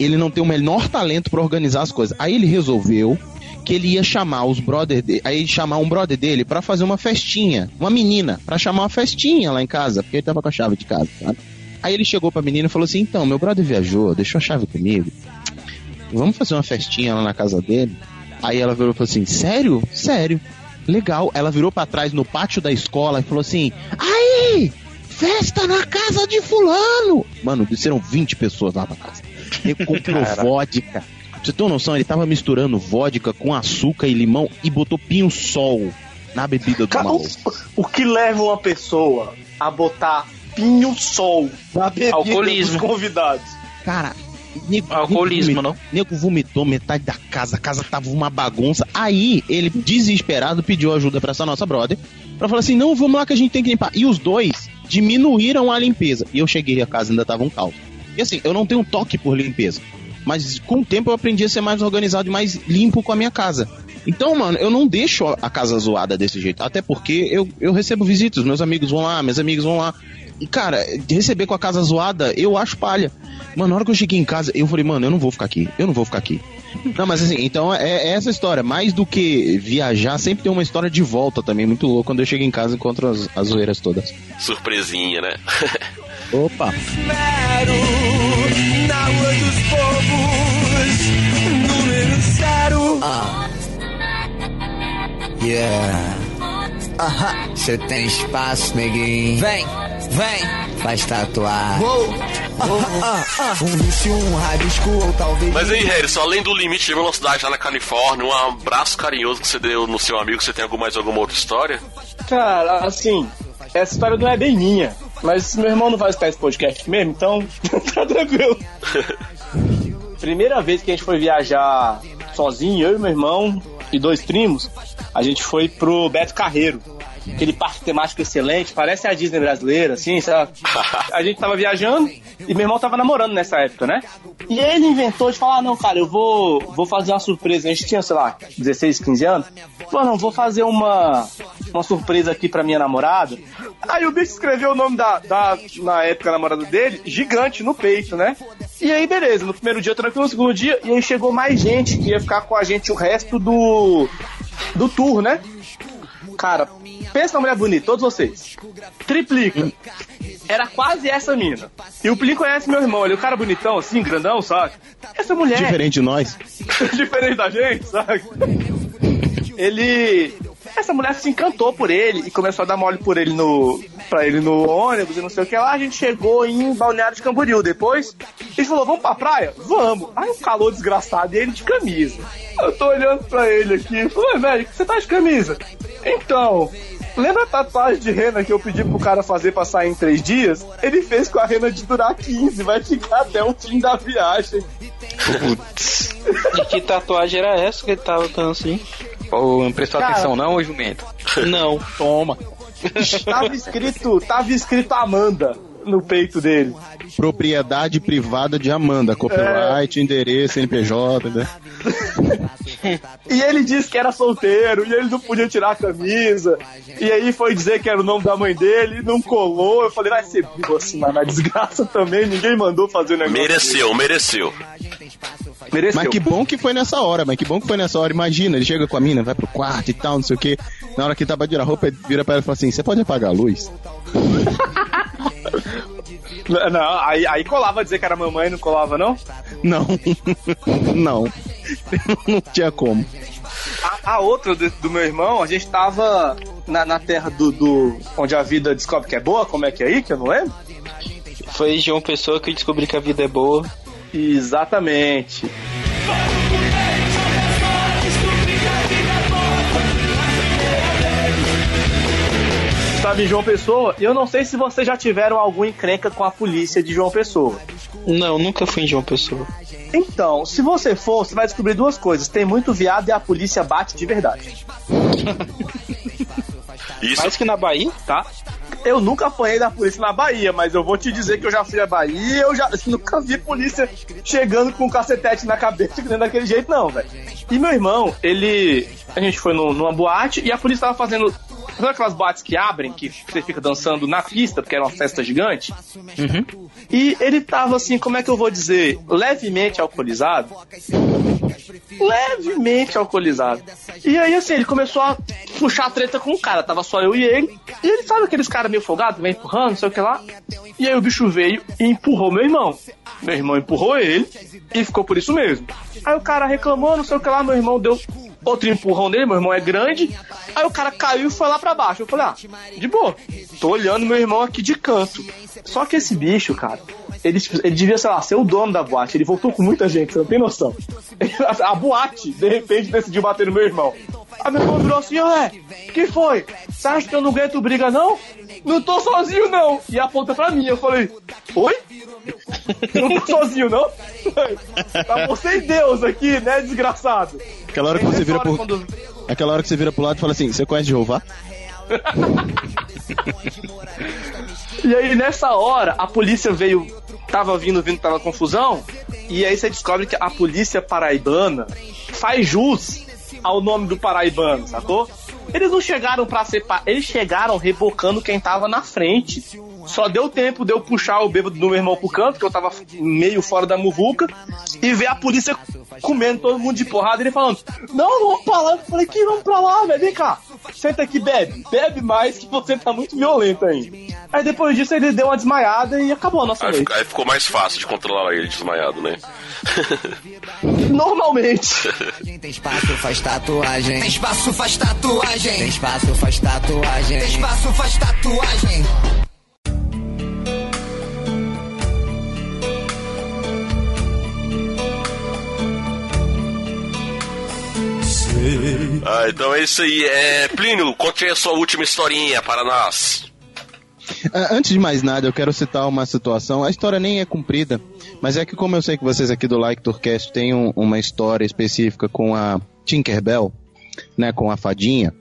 ele não tem o menor talento pra organizar as coisas. Aí ele resolveu que ele ia chamar os brother dele, aí chamar um brother dele pra fazer uma festinha, uma menina, pra chamar uma festinha lá em casa, porque ele tava com a chave de casa, sabe? Aí ele chegou pra menina e falou assim: "Então, meu brother viajou, deixou a chave comigo. Vamos fazer uma festinha lá na casa dele?" Aí ela virou e falou assim: "Sério? Sério? Legal." Ela virou pra trás no pátio da escola e falou assim: "Aí, festa na casa de fulano." Mano, desceram 20 pessoas lá pra casa. Ele comprou vodka. Pra Você tem uma noção? Ele tava misturando vodka com açúcar e limão e botou pinho-sol na bebida do Cara, maluco. o, o que leva uma pessoa a botar pinho-sol na bebida Alcoolismo. dos convidados? Cara, nego, Alcoolismo, nego, não? nego vomitou metade da casa, a casa tava uma bagunça. Aí ele, desesperado, pediu ajuda pra essa nossa brother. Pra falar assim: não, vamos lá que a gente tem que limpar. E os dois diminuíram a limpeza. E eu cheguei a casa ainda tava um caos. E assim, eu não tenho toque por limpeza. Mas com o tempo eu aprendi a ser mais organizado e mais limpo com a minha casa. Então, mano, eu não deixo a- a casa zoada desse jeito. Até porque eu, eu recebo visitas, meus amigos vão lá, meus amigos vão lá. E, cara, receber com a casa zoada, eu acho palha. Mano, na hora que eu cheguei em casa, eu falei, mano, eu não vou ficar aqui. Eu não vou ficar aqui. Não, mas assim, então é, é essa história. Mais do que viajar, sempre tem uma história de volta também, muito louco. Quando eu chego em casa, encontro as, as zoeiras todas. Surpresinha, né? Opa! Espero na rua dos povos, número zero. Yeah. Aham. Você tem espaço, neguinho. Vem, vem. Faz tatuar. Um vício, um rabisco ou talvez. Mas aí, Harrison, além do limite de velocidade lá na Califórnia, um abraço carinhoso que você deu no seu amigo, você tem algum, mais alguma outra história? Cara, assim, essa história não é bem minha. Mas meu irmão não vai escutar esse podcast mesmo, então tá tranquilo. Primeira vez que a gente foi viajar sozinho, eu e meu irmão e dois primos, a gente foi pro Beto Carreiro. Aquele parque temático excelente, parece a Disney brasileira, assim, sabe? A gente tava viajando e meu irmão tava namorando nessa época, né? E ele inventou de falar: ah, não, cara, eu vou, vou fazer uma surpresa. A gente tinha, sei lá, 16, 15 anos. Falou: não, vou fazer uma, uma surpresa aqui pra minha namorada. Aí o bicho escreveu o nome da, da, na época, namorada dele, gigante no peito, né? E aí, beleza, no primeiro dia tranquilo, no segundo dia, e aí chegou mais gente que ia ficar com a gente o resto do, do tour, né? Cara, pensa na mulher bonita, todos vocês. Triplica. Era quase essa mina. E o Plin conhece meu irmão, ele é um cara bonitão, assim, grandão, sabe? Essa mulher. Diferente de nós. diferente da gente, sabe? Ele. Essa mulher se encantou por ele e começou a dar mole por ele no. pra ele no ônibus e não sei o que lá. A gente chegou em Balneário de Camboriú. Depois, ele falou: Vamos pra praia? Vamos. Aí um calor desgraçado e ele de camisa. Eu tô olhando pra ele aqui e falei: Médico, você tá de camisa? Então. Lembra a tatuagem de rena que eu pedi pro cara fazer pra sair em três dias? Ele fez com a rena de durar 15, vai ficar até o fim da viagem. E que tatuagem era essa que ele tava tão assim? Ô, não prestou Cara. atenção não, ô jumento? Não. Toma. Tava escrito, tava escrito Amanda no peito dele. Propriedade privada de Amanda. Copyright, endereço, NPJ, né? E ele disse que era solteiro, e ele não podia tirar a camisa. E aí foi dizer que era o nome da mãe dele, e não colou. Eu falei, vai ser assim, mas na desgraça também, ninguém mandou fazer o negócio. Mereceu, mereceu. Mereceu. Mas que bom que foi nessa hora, mas que bom que foi nessa hora. Imagina, ele chega com a mina, vai pro quarto e tal, não sei o que. Na hora que tá pra tirar a roupa, ele vira pra ela e fala assim: Você pode apagar a luz? Não, aí, aí colava dizer que era mamãe, não colava, não? Não. não. Não tinha como. A, a outra do, do meu irmão, a gente tava na, na terra do, do- onde a vida descobre que é boa, como é que é aí, que eu não lembro? Foi João Pessoa que eu descobri que a vida é boa. Exatamente. Em João Pessoa, e eu não sei se vocês já tiveram alguma encrenca com a polícia de João Pessoa. Não, nunca fui em João Pessoa. Então, se você for, você vai descobrir duas coisas. Tem muito viado e a polícia bate de verdade. Isso. Mais que na Bahia? tá? Eu nunca apanhei da polícia na Bahia, mas eu vou te dizer que eu já fui à Bahia eu já nunca vi polícia chegando com um cacetete na cabeça nem daquele jeito, não, velho. E meu irmão, ele. A gente foi no- numa boate e a polícia tava fazendo. Sabe aquelas boates que abrem, que você fica dançando na pista, porque era uma festa gigante? E ele tava assim, como é que eu vou dizer? Levemente alcoolizado. Levemente alcoolizado. E aí, assim, ele começou a puxar a treta com o cara. Tava só eu e ele. E ele sabe aqueles caras meio folgados, vem empurrando, não sei o que lá. E aí o bicho veio e empurrou meu irmão. Meu irmão empurrou ele e ficou por isso mesmo. Aí o cara reclamou, não sei o que lá, meu irmão deu outro empurrão nele, meu irmão é grande. Aí o cara caiu e foi lá pra baixo. Eu falei, ah, de boa. Tô olhando meu irmão aqui de canto. Só que esse bicho, cara, ele, ele devia, sei lá, ser o dono da boate. Ele voltou com muita gente, você não tem noção. A boate, de repente, decidiu bater no meu irmão. Aí meu irmão virou assim, ué, que foi? Você acha que eu não aguento briga, não? Não tô sozinho, não. E aponta pra mim. Eu falei, oi? Não tô sozinho, não? Tá você e Deus aqui, né, desgraçado? Aquela hora que você vira pro. quando- Aquela hora que você vira pro lado e fala assim: Você conhece Jeová? E aí, nessa hora, a polícia veio. Tava vindo, vindo, tava confusão. E aí você descobre que a polícia paraibana faz jus ao nome do paraibano, sacou? Eles não chegaram pra separar, eles chegaram rebocando quem tava na frente. Só deu tempo de eu puxar o bêbado do meu irmão pro canto, que eu tava meio fora da muvuca, e ver a polícia comendo todo mundo de porrada ele falando: Não, vamos pra lá. Eu falei: Que vamos pra lá, velho? Vem cá, senta aqui, bebe. Bebe mais que você tá muito violento aí. Aí depois disso ele deu uma desmaiada e acabou a nossa Aí, noite. aí ficou mais fácil de controlar ele desmaiado, né? Normalmente. Tem espaço, faz tatuagem. Tem espaço, faz tatuagem. Tem espaço, faz tatuagem. Tem espaço, faz tatuagem. Ah, então é isso aí. É, Plínio, conte aí a sua última historinha para nós. Ah, Antes de mais nada, eu quero citar uma situação. A história nem é comprida, mas é que, como eu sei que vocês aqui do Like Tourcast têm um- uma história específica com a Tinkerbell, né, com a fadinha.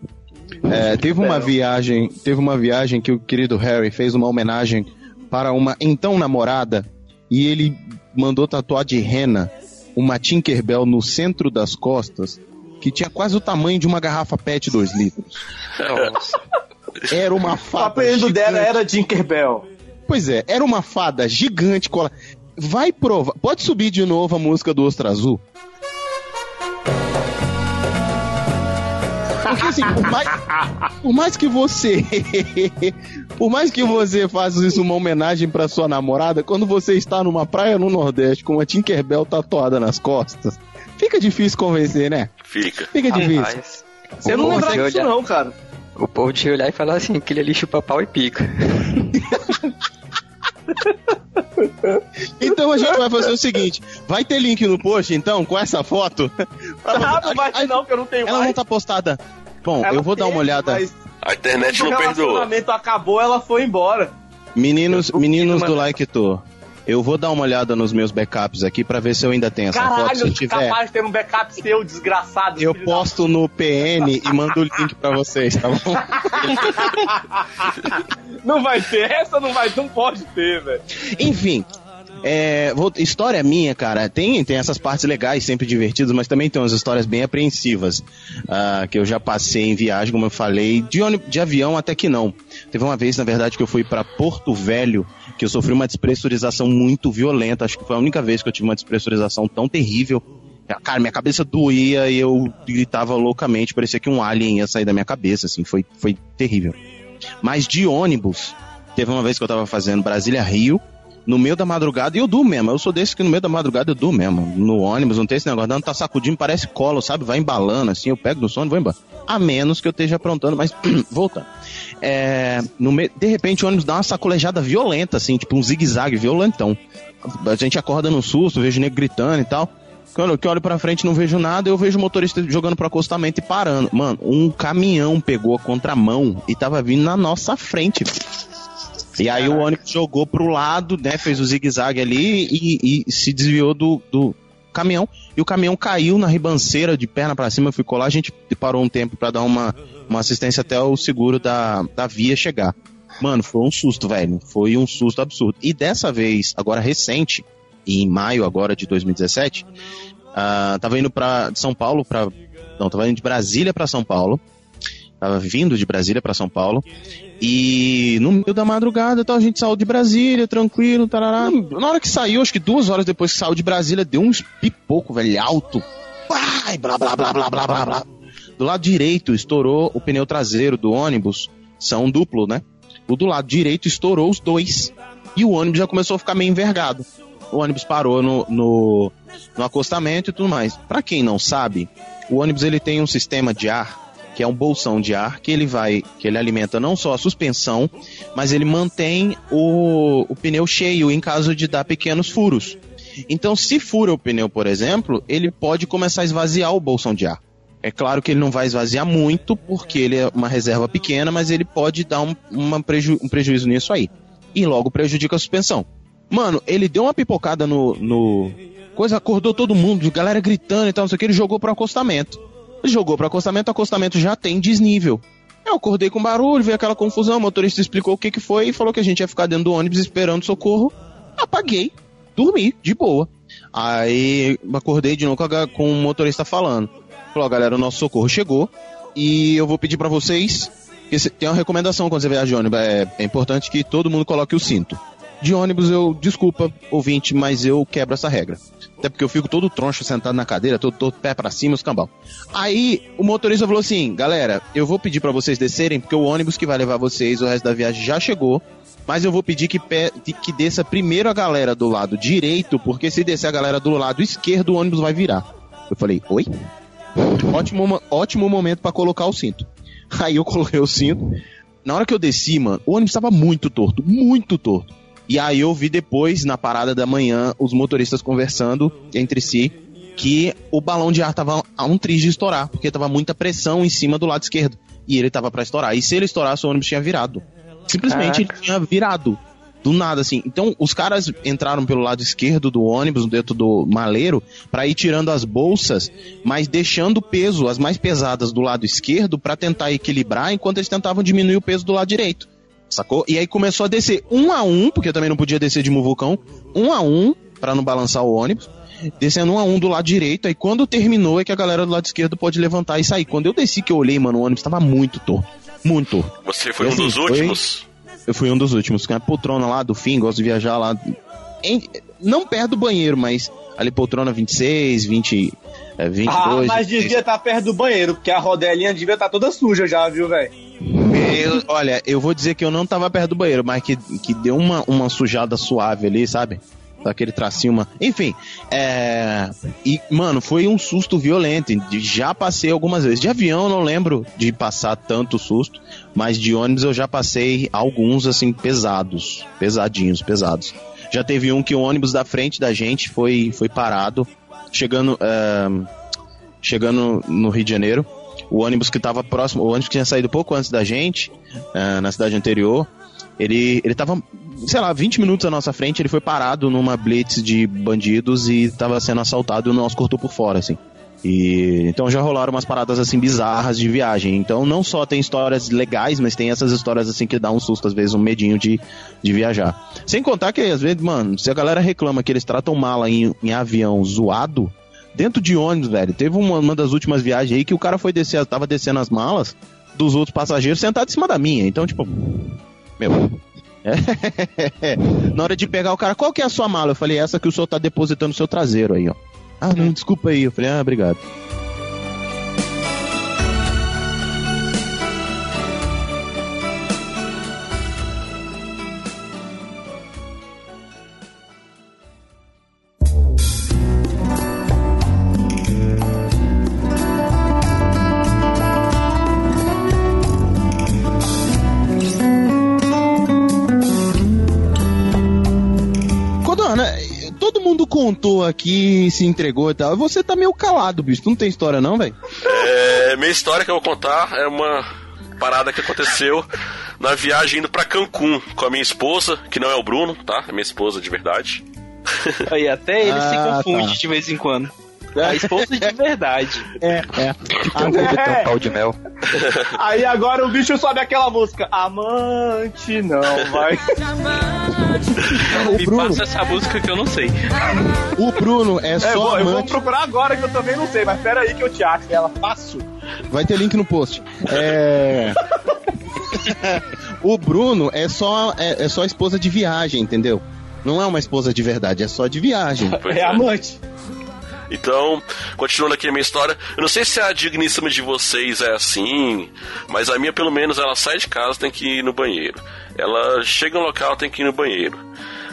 é, teve uma viagem, teve uma viagem que o querido Harry fez uma homenagem para uma então namorada e ele mandou tatuar de rena uma Tinkerbell no centro das costas que tinha quase o tamanho de uma garrafa PET 2 litros. Era uma O fada. apelido dela era Tinkerbell. Pois é, era uma fada gigante cola. Vai provar. Pode subir de novo a música do Ostra Azul? Porque assim, por mais, por mais que você. por mais que você faça isso uma homenagem pra sua namorada, quando você está numa praia no Nordeste com uma Tinkerbell tatuada nas costas, fica difícil convencer, né? Fica. Fica difícil. Rapaz, Você não o de disso, olhar- não, cara. O povo de olhar e falar assim, aquele ali chupa pau e pica. Então a gente vai fazer o seguinte: vai ter link no post, então, com essa foto. Ah, não vai ter, não, que eu não tenho Ela mais. não tá postada. Bom, Ela eu vou dar uma teve, olhada. mas A internet não o perdoa. relacionamento acabou, ela foi embora. Meninos, meninos do. Like Tour, eu vou dar uma olhada nos meus backups aqui pra ver se eu ainda tenho essa foto. Se eu tiver, capaz de ter um backup seu, desgraçado. eu filho da- posto no PN e mando o link pra vocês, tá bom? Não vai ter, essa não vai, não pode ter, velho. Enfim. É, vou- história minha, cara, tem, tem essas partes legais, sempre divertidas, mas também tem umas histórias bem apreensivas ah, que eu já passei em viagem, como eu falei, de, de avião até que não. Teve uma vez, na verdade, que eu fui pra Porto Velho, que eu sofri uma despressurização muito violenta. Acho que foi a única vez que eu tive uma despressurização tão terrível. Cara, minha cabeça doía e eu gritava loucamente, parecia que um alien ia sair da minha cabeça, assim, foi, foi terrível. Mas de ônibus, teve uma vez que eu tava fazendo Brasília-Rio, no meio da madrugada, e eu durmo mesmo. Eu sou desse que no meio da madrugada eu durmo mesmo. No ônibus, não tem esse negócio, não tá sacudindo, parece colo, sabe? Vai embalando assim, eu pego no sono e vou embora. A menos que eu esteja aprontando, mas voltando. É, no de repente o ônibus dá uma sacolejada violenta, assim, tipo um zigue-zague violentão. A gente acorda no susto, vejo o nego gritando e tal. Quando eu olho pra frente não vejo nada, eu vejo o motorista jogando pro acostamento e parando. Mano, um caminhão pegou a contramão e tava vindo na nossa frente. E aí Caraca. o ônibus jogou pro lado, né? Fez o zigue-zague ali e, e, se desviou do, do caminhão. E o caminhão caiu na ribanceira de perna para cima, ficou lá. A gente parou um tempo para dar uma, uma assistência até o seguro da, da via chegar. Mano, foi um susto, velho. Foi um susto absurdo. E dessa vez, agora recente, em maio agora de 2017, uh, tava indo para São Paulo para não, tava indo de Brasília para São Paulo. Tava vindo de Brasília para São Paulo. E no meio da madrugada, então, a gente saiu de Brasília, tranquilo, tarará. Na hora que saiu, acho que duas horas depois que saiu de Brasília, deu uns pipoco, velho, alto. Ai, blá, blá, blá, blá, blá, blá, blá. Do lado direito, estourou o pneu traseiro do ônibus. São duplo, né? O do lado direito estourou os dois. E o ônibus já começou a ficar meio envergado o ônibus parou no, no, no acostamento e tudo mais. Para quem não sabe, o ônibus ele tem um sistema de ar que é um bolsão de ar que ele vai, que ele alimenta não só a suspensão, mas ele mantém o, o pneu cheio em caso de dar pequenos furos. Então, se fura o pneu, por exemplo, ele pode começar a esvaziar o bolsão de ar. É claro que ele não vai esvaziar muito, porque ele é uma reserva pequena, mas ele pode dar um, uma preju um prejuízo nisso aí. E logo prejudica a suspensão. Mano, ele deu uma pipocada no, no. Coisa, acordou todo mundo, galera gritando e tal, não sei o que, ele jogou pro acostamento. Jogou pro acostamento, acostamento já tem desnível. Eu acordei com barulho, veio aquela confusão, o motorista explicou o que que foi e falou que a gente ia ficar dentro do ônibus esperando socorro. Apaguei, dormi, de boa. Aí acordei de novo com o motorista falando. Falou, galera, o nosso socorro chegou e eu vou pedir para vocês que tem uma recomendação quando você viaja de ônibus. É, é importante que todo mundo coloque o cinto de ônibus eu, desculpa, ouvinte, mas eu quebro essa regra. Até porque eu fico todo troncho sentado na cadeira, todo, todo pé para cima, os cambal. Aí o motorista falou assim: galera, eu vou pedir para vocês descerem, porque o ônibus que vai levar vocês o resto da viagem já chegou. Mas eu vou pedir que, pe que desça primeiro a galera do lado direito, porque se descer a galera do lado esquerdo, o ônibus vai virar. Eu falei, oi? ótimo, ótimo momento para colocar o cinto. Aí eu coloquei o cinto. Na hora que eu desci, mano, o ônibus estava muito torto, muito torto. E aí eu vi depois, na parada da manhã, os motoristas conversando entre si que o balão de ar tava a um triz de estourar, porque tava muita pressão em cima do lado esquerdo. E ele tava para estourar. E se ele estourasse, o ônibus tinha virado. Simplesmente Caraca. ele tinha virado. Do nada, assim. Então, os caras entraram pelo lado esquerdo do ônibus, dentro do maleiro, para ir tirando as bolsas, mas deixando o peso, as mais pesadas, do lado esquerdo, para tentar equilibrar, enquanto eles tentavam diminuir o peso do lado direito. Sacou? E aí começou a descer um a um, porque também não podia descer de muvucão, um a um, para não balançar o ônibus. Descendo um a um do lado direito, aí quando terminou é que a galera do lado esquerdo pode levantar e sair. Quando eu desci que eu olhei, mano, o ônibus tava muito torto. Muito torto. Você foi e, um assim, dos últimos? Foi... Eu fui um dos últimos. Com a poltrona lá do fim, gosto de viajar lá. Em... Não perto do banheiro, mas ali poltrona 26, 20, é, 22. Ah, mas devia estar tá perto do banheiro, porque a rodelinha devia estar tá toda suja já, viu, velho? Eu, olha, eu vou dizer que eu não tava perto do banheiro, mas que, que deu uma, uma sujada suave ali, sabe? Aquele tracinho, uma... Enfim, é... E, mano, foi um susto violento. Já passei algumas vezes. De avião eu não lembro de passar tanto susto, mas de ônibus eu já passei alguns, assim, pesados. Pesadinhos, pesados. Já teve um que o ônibus da frente da gente foi, foi parado, chegando, é... chegando no Rio de Janeiro o ônibus que estava próximo, o ônibus que tinha saído pouco antes da gente, uh, na cidade anterior, ele, ele tava, sei lá, 20 minutos à nossa frente, ele foi parado numa blitz de bandidos e estava sendo assaltado e o nosso cortou por fora, assim. E então já rolaram umas paradas assim bizarras de viagem. Então não só tem histórias legais, mas tem essas histórias assim que dá um susto, às vezes, um medinho de, de viajar. Sem contar que, às vezes, mano, se a galera reclama que eles tratam mala em, em avião zoado, dentro de ônibus, velho. Teve uma, uma das últimas viagens aí que o cara foi descer, tava descendo as malas dos outros passageiros sentado em cima da minha. Então, tipo, meu. É. Na hora de pegar o cara, qual que é a sua mala? Eu falei, essa que o senhor tá depositando no seu traseiro aí, ó. Ah, não, desculpa aí. Eu falei, ah, obrigado. Contou aqui, se entregou e tal. Você tá meio calado, bicho. Tu não tem história, não, velho? É, minha história que eu vou contar é uma parada que aconteceu na viagem indo pra Cancún com a minha esposa, que não é o Bruno, tá? É minha esposa de verdade. Aí até ele se Ah, confunde tá. de vez em quando. A esposa de verdade. É, é. Então, vou ter um pau de mel. Aí agora o bicho sobe aquela música. Amante, não, vai. O Me Bruno, passa essa música que eu não sei. o Bruno é É, só vou, eu vou amante. procurar agora que eu também não sei, mas pera aí que eu te acho. Ela fácil. Vai ter link no post. É. o Bruno é só, é, é só esposa de viagem, entendeu? Não é uma esposa de verdade, é só de viagem. É amante. Então, continuando aqui a minha história, eu não sei se a digníssima de vocês é assim, mas a minha, pelo menos, ela sai de casa, tem que ir no banheiro. Ela chega no local, tem que ir no banheiro.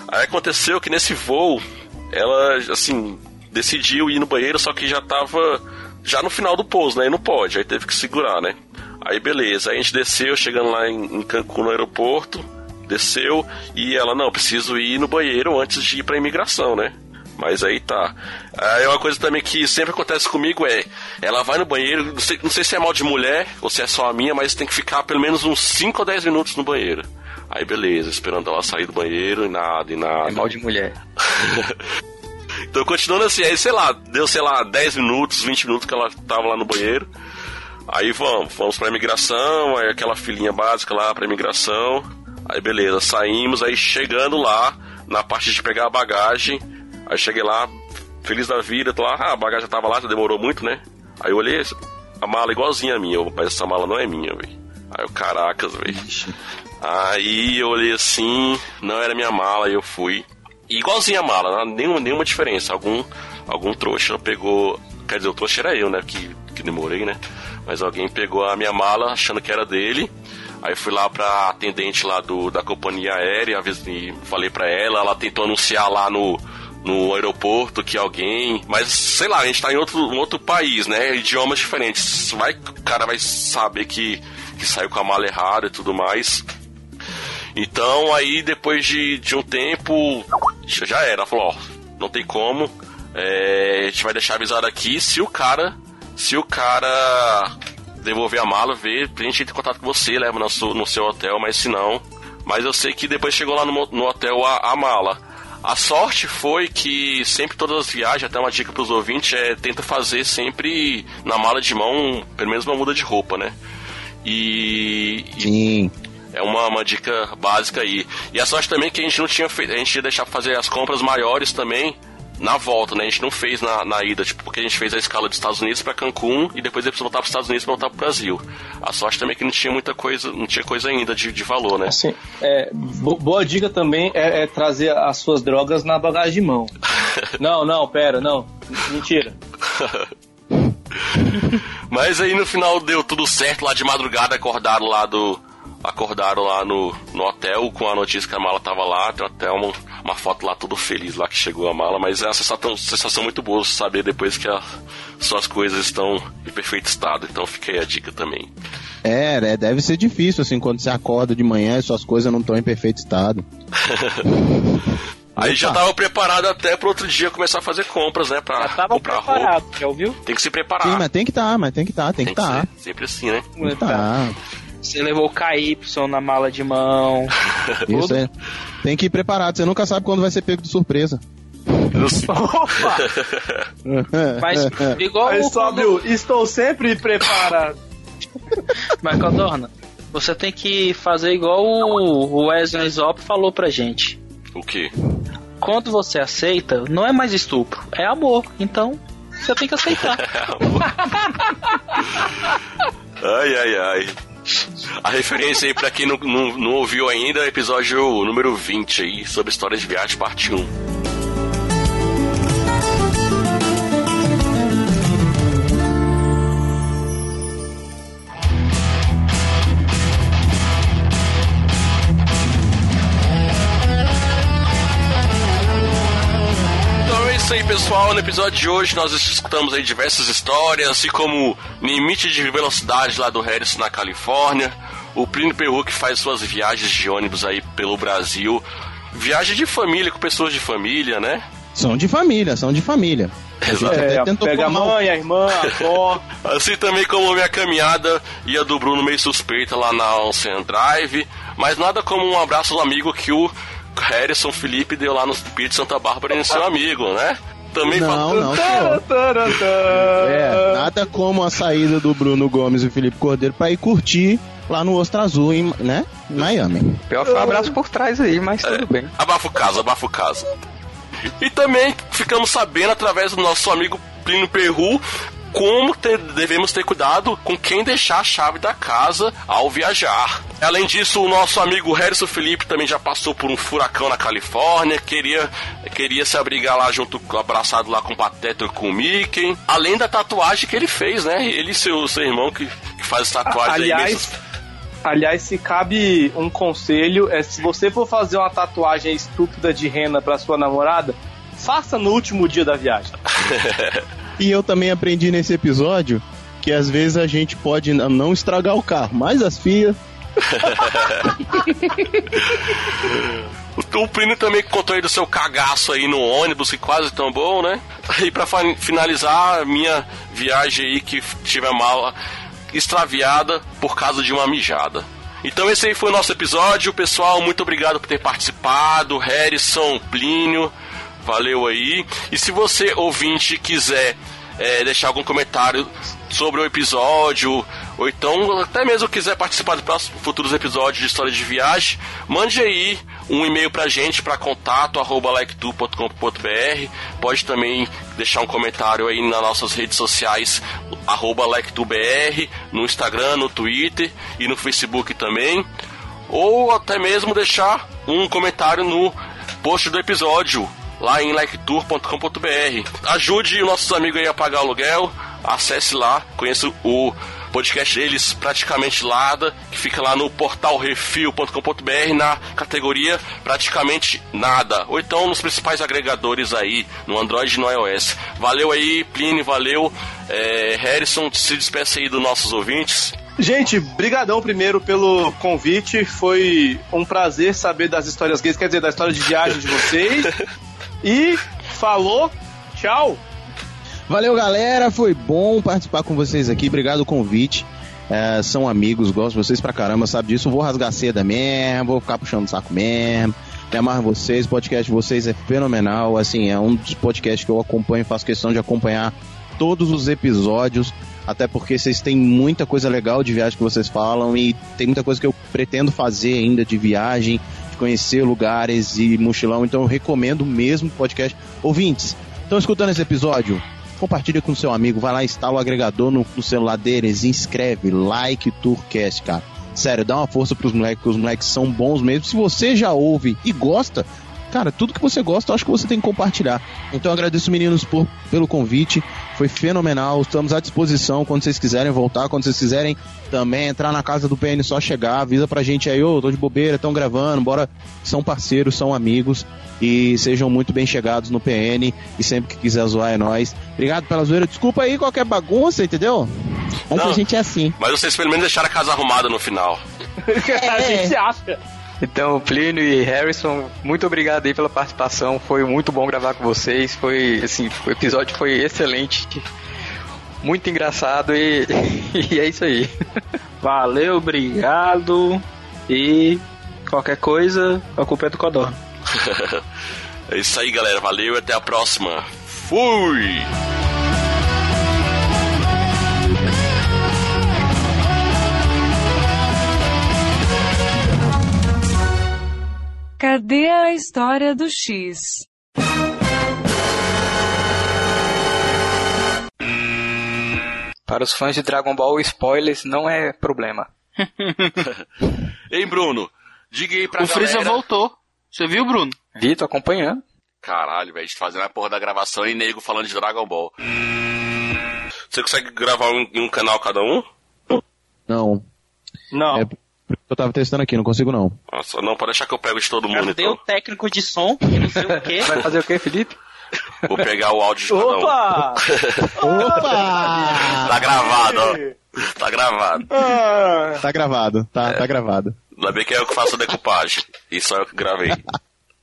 Aí aconteceu que nesse voo, ela, assim, decidiu ir no banheiro, só que já tava já no final do pouso, né? E não pode, aí teve que segurar, né? Aí beleza, aí a gente desceu, chegando lá em, em Cancún no aeroporto, desceu, e ela, não, preciso ir no banheiro antes de ir pra imigração, né? Mas aí tá. Aí uma coisa também que sempre acontece comigo é, ela vai no banheiro, não sei, não sei se é mal de mulher ou se é só a minha, mas tem que ficar pelo menos uns 5 ou 10 minutos no banheiro. Aí beleza, esperando ela sair do banheiro e nada, e nada. É mal de mulher. Então continuando assim, aí sei lá, deu sei lá 10 minutos, 20 minutos que ela tava lá no banheiro. Aí vamos, vamos pra imigração, aí aquela filinha básica lá pra imigração. Aí beleza, saímos, aí chegando lá, na parte de pegar a bagagem, aí cheguei lá, feliz da vida, tô lá, ah, a bagagem já tava lá, já demorou muito, né? Aí eu olhei, a mala igualzinha a minha, eu, mas essa mala não é minha, velho. Aí eu, caracas, velho. Aí eu olhei assim, não era minha mala, aí eu fui. E igualzinha a mala, né? nenhuma, nenhuma diferença. Algum, algum trouxa pegou. Quer dizer, o trouxa era eu, né? Que, que demorei, né? Mas alguém pegou a minha mala achando que era dele. Aí fui lá pra atendente lá do, da companhia aérea, e falei pra ela, ela tentou anunciar lá no, no aeroporto que alguém. Mas sei lá, a gente tá em outro, um outro país, né? Idiomas diferentes. Vai, o cara vai saber que, que saiu com a mala errada e tudo mais. Então aí depois de, de um tempo já era, falou, ó, não tem como, é, a gente vai deixar avisado aqui se o cara, se o cara devolver a mala, ver, a gente entra em contato com você, leva no seu, no seu hotel, mas se não. Mas eu sei que depois chegou lá no, no hotel a, a mala. A sorte foi que sempre todas as viagens, até uma dica pros ouvintes, é tenta fazer sempre na mala de mão, pelo menos uma muda de roupa, né? E, Sim. é uma, uma dica básica aí. E a sorte também é que a gente não tinha feito. A gente ia deixar fazer as compras maiores também na volta, né? A gente não fez na, na ida, tipo, porque a gente fez a escala dos Estados Unidos pra Cancún e depois depois voltar pros Estados Unidos pra voltar pro Brasil. A sorte também é que não tinha muita coisa, não tinha coisa ainda de, de valor, né? Assim, é, bo- boa dica também é, é trazer as suas drogas na bagagem de mão. não, não, pera, não. Mentira. Mas aí no final deu tudo certo, lá de madrugada acordaram lá do. Acordaram lá no, no hotel com a notícia que a mala tava lá, tem até uma, uma foto lá todo feliz lá que chegou a mala, mas é uma sensação, sensação muito boa saber depois que a, suas coisas estão em perfeito estado, então fica aí a dica também. É, né? Deve ser difícil, assim, quando você acorda de manhã e suas coisas não estão em perfeito estado. Aí já tava preparado até pro outro dia começar a fazer compras, né? Pra Já tava comprar preparado, roupa. já ouviu? Tem que se preparar. Sim, mas tem que estar, mas tem que estar, tem que estar. ser sempre assim, né? Tá. Você levou o KY na mala de mão. Isso é. Tem que ir preparado, você nunca sabe quando vai ser pego de surpresa. Mas igual Aí o sobe o Estou sempre preparado. Mas Codorna, você tem que fazer igual o o Wesley Zop falou pra gente. O quê? Quando você aceita, não é mais estupro, é amor. Então, você tem que aceitar. Ai, ai, ai. A referência aí pra quem não, não, não ouviu ainda é o episódio número 20 aí, sobre histórias de viagem, parte 1. Pessoal. No episódio de hoje nós escutamos aí diversas histórias, assim como limite de velocidade lá do Harrison na Califórnia, o Plínio Perru que faz suas viagens de ônibus aí pelo Brasil, viagem de família com pessoas de família, né? São de família, são de família. A gente É, pega a formar mãe, a irmã, a avó. Assim também como a minha caminhada e a do Bruno meio suspeita lá na Ocean Drive, mas nada como um abraço do amigo que o Harrison Felipe deu lá no Pier de Santa Bárbara em seu amigo, né? Também Não, não, senhor. É, nada como a saída do Bruno Gomes e o Felipe Cordeiro pra ir curtir lá no Ostra Azul, em, né? Em Miami. Pior foi um abraço por trás aí, mas tudo bem. Abafa o caso, abafa o caso. E também ficamos sabendo através do nosso amigo Plínio Perru como ter- devemos ter cuidado com quem deixar a chave da casa ao viajar. Além disso, o nosso amigo Harrison Felipe também já passou por um furacão na Califórnia, queria, queria se abrigar lá junto, abraçado lá com o Pateta e com o Mickey. Além da tatuagem que ele fez, né? Ele e seu, seu irmão que, que faz tatuagens aí Aliás, aliás, se cabe um conselho, é se você for fazer uma tatuagem estúpida de rena pra sua namorada, faça no último dia da viagem. E eu também aprendi nesse episódio que às vezes a gente pode não estragar o carro, mas as filhas. O, Plínio também contou aí do seu cagaço aí no ônibus, que quase tão bom, né? E pra fa- finalizar, minha viagem aí que tive a mala extraviada por causa de uma mijada. Então esse aí foi o nosso episódio, pessoal. Muito obrigado por ter participado. Harrison, Plínio, valeu aí. E se você, ouvinte, quiser é, deixar algum comentário sobre o episódio, ou então até mesmo quiser participar dos próximos futuros episódios de História de Viagem, mande aí um e-mail pra gente para contato arroba liktu.com.br. Pode também deixar um comentário aí nas nossas redes sociais arroba liketubr, no Instagram, no Twitter e no Facebook também. Ou até mesmo deixar um comentário no post do episódio lá em liketour.com.br. Ajude os nossos amigos aí a pagar aluguel. Acesse lá, conheça o podcast deles praticamente nada, que fica lá no portal refil.com.br na categoria praticamente nada, ou então nos principais agregadores aí, no Android e no iOS. Valeu aí, Plínio, valeu. É, Harrison, se despeça aí dos nossos ouvintes. Gente, brigadão primeiro pelo convite. Foi um prazer saber das histórias gays, quer dizer, da história de viagem de vocês. E falou, tchau. Valeu, galera. Foi bom participar com vocês aqui. Obrigado o convite. É, são amigos, gosto de vocês pra caramba, sabe disso. Vou rasgar seda mesmo, vou ficar puxando o saco mesmo. Me amarro em vocês, o podcast de vocês é fenomenal. Assim, é um dos podcasts que eu acompanho, faço questão de acompanhar todos os episódios. Até porque vocês têm muita coisa legal de viagem que vocês falam e tem muita coisa que eu pretendo fazer ainda de viagem, conhecer lugares e mochilão. Então eu recomendo mesmo o podcast. Ouvintes, estão escutando esse episódio? Compartilha com seu amigo, vai lá, instala o agregador no, no celular deles, inscreve, like Tourcast, cara. Sério, dá uma força pros moleques, porque os moleques são bons mesmo. Se você já ouve e gosta, cara, tudo que você gosta, eu acho que você tem que compartilhar. Então eu agradeço, meninos, por, pelo convite. Foi fenomenal. Estamos à disposição quando vocês quiserem voltar, quando vocês quiserem também entrar na casa do PN, só chegar, avisa pra gente aí, ô, tô de bobeira, estão gravando, bora. São parceiros, são amigos e sejam muito bem chegados no PN e sempre que quiser zoar é nós. Obrigado pela zoeira. Desculpa aí qualquer bagunça, entendeu? Mas Não. a gente é assim. Mas vocês pelo menos deixaram a casa arrumada no final. A gente acha. Então, Plínio e Harrison, muito obrigado aí pela participação. Foi muito bom gravar com vocês. Foi, assim, o episódio foi excelente. Muito engraçado e, e é isso aí. Valeu, obrigado. E qualquer coisa, a culpa é do Codorno. é isso aí, galera. Valeu e até a próxima. Fui! Cadê a história do X? Para os fãs de Dragon Ball, spoilers não é problema. Ei, Bruno, diga aí pra o Freeza galera... voltou. Você viu, Bruno? Vi, tô acompanhando. Caralho, velho, a gente fazendo a porra da gravação e nego falando de Dragon Ball. Você consegue gravar um- em um canal cada um? Não. Não. É, eu tava testando aqui, não consigo não. Nossa, não, pode deixar que eu pego de todo mundo, Cadê o então. técnico de som? Não sei o quê. Vai fazer o que, Felipe? Vou pegar o áudio de cada um. Opa! Opa! Tá gravado, ó. Tá gravado. Ah, Tá gravado, tá, tá gravado. Ainda bem que é eu que faço a decupagem. E só eu que gravei.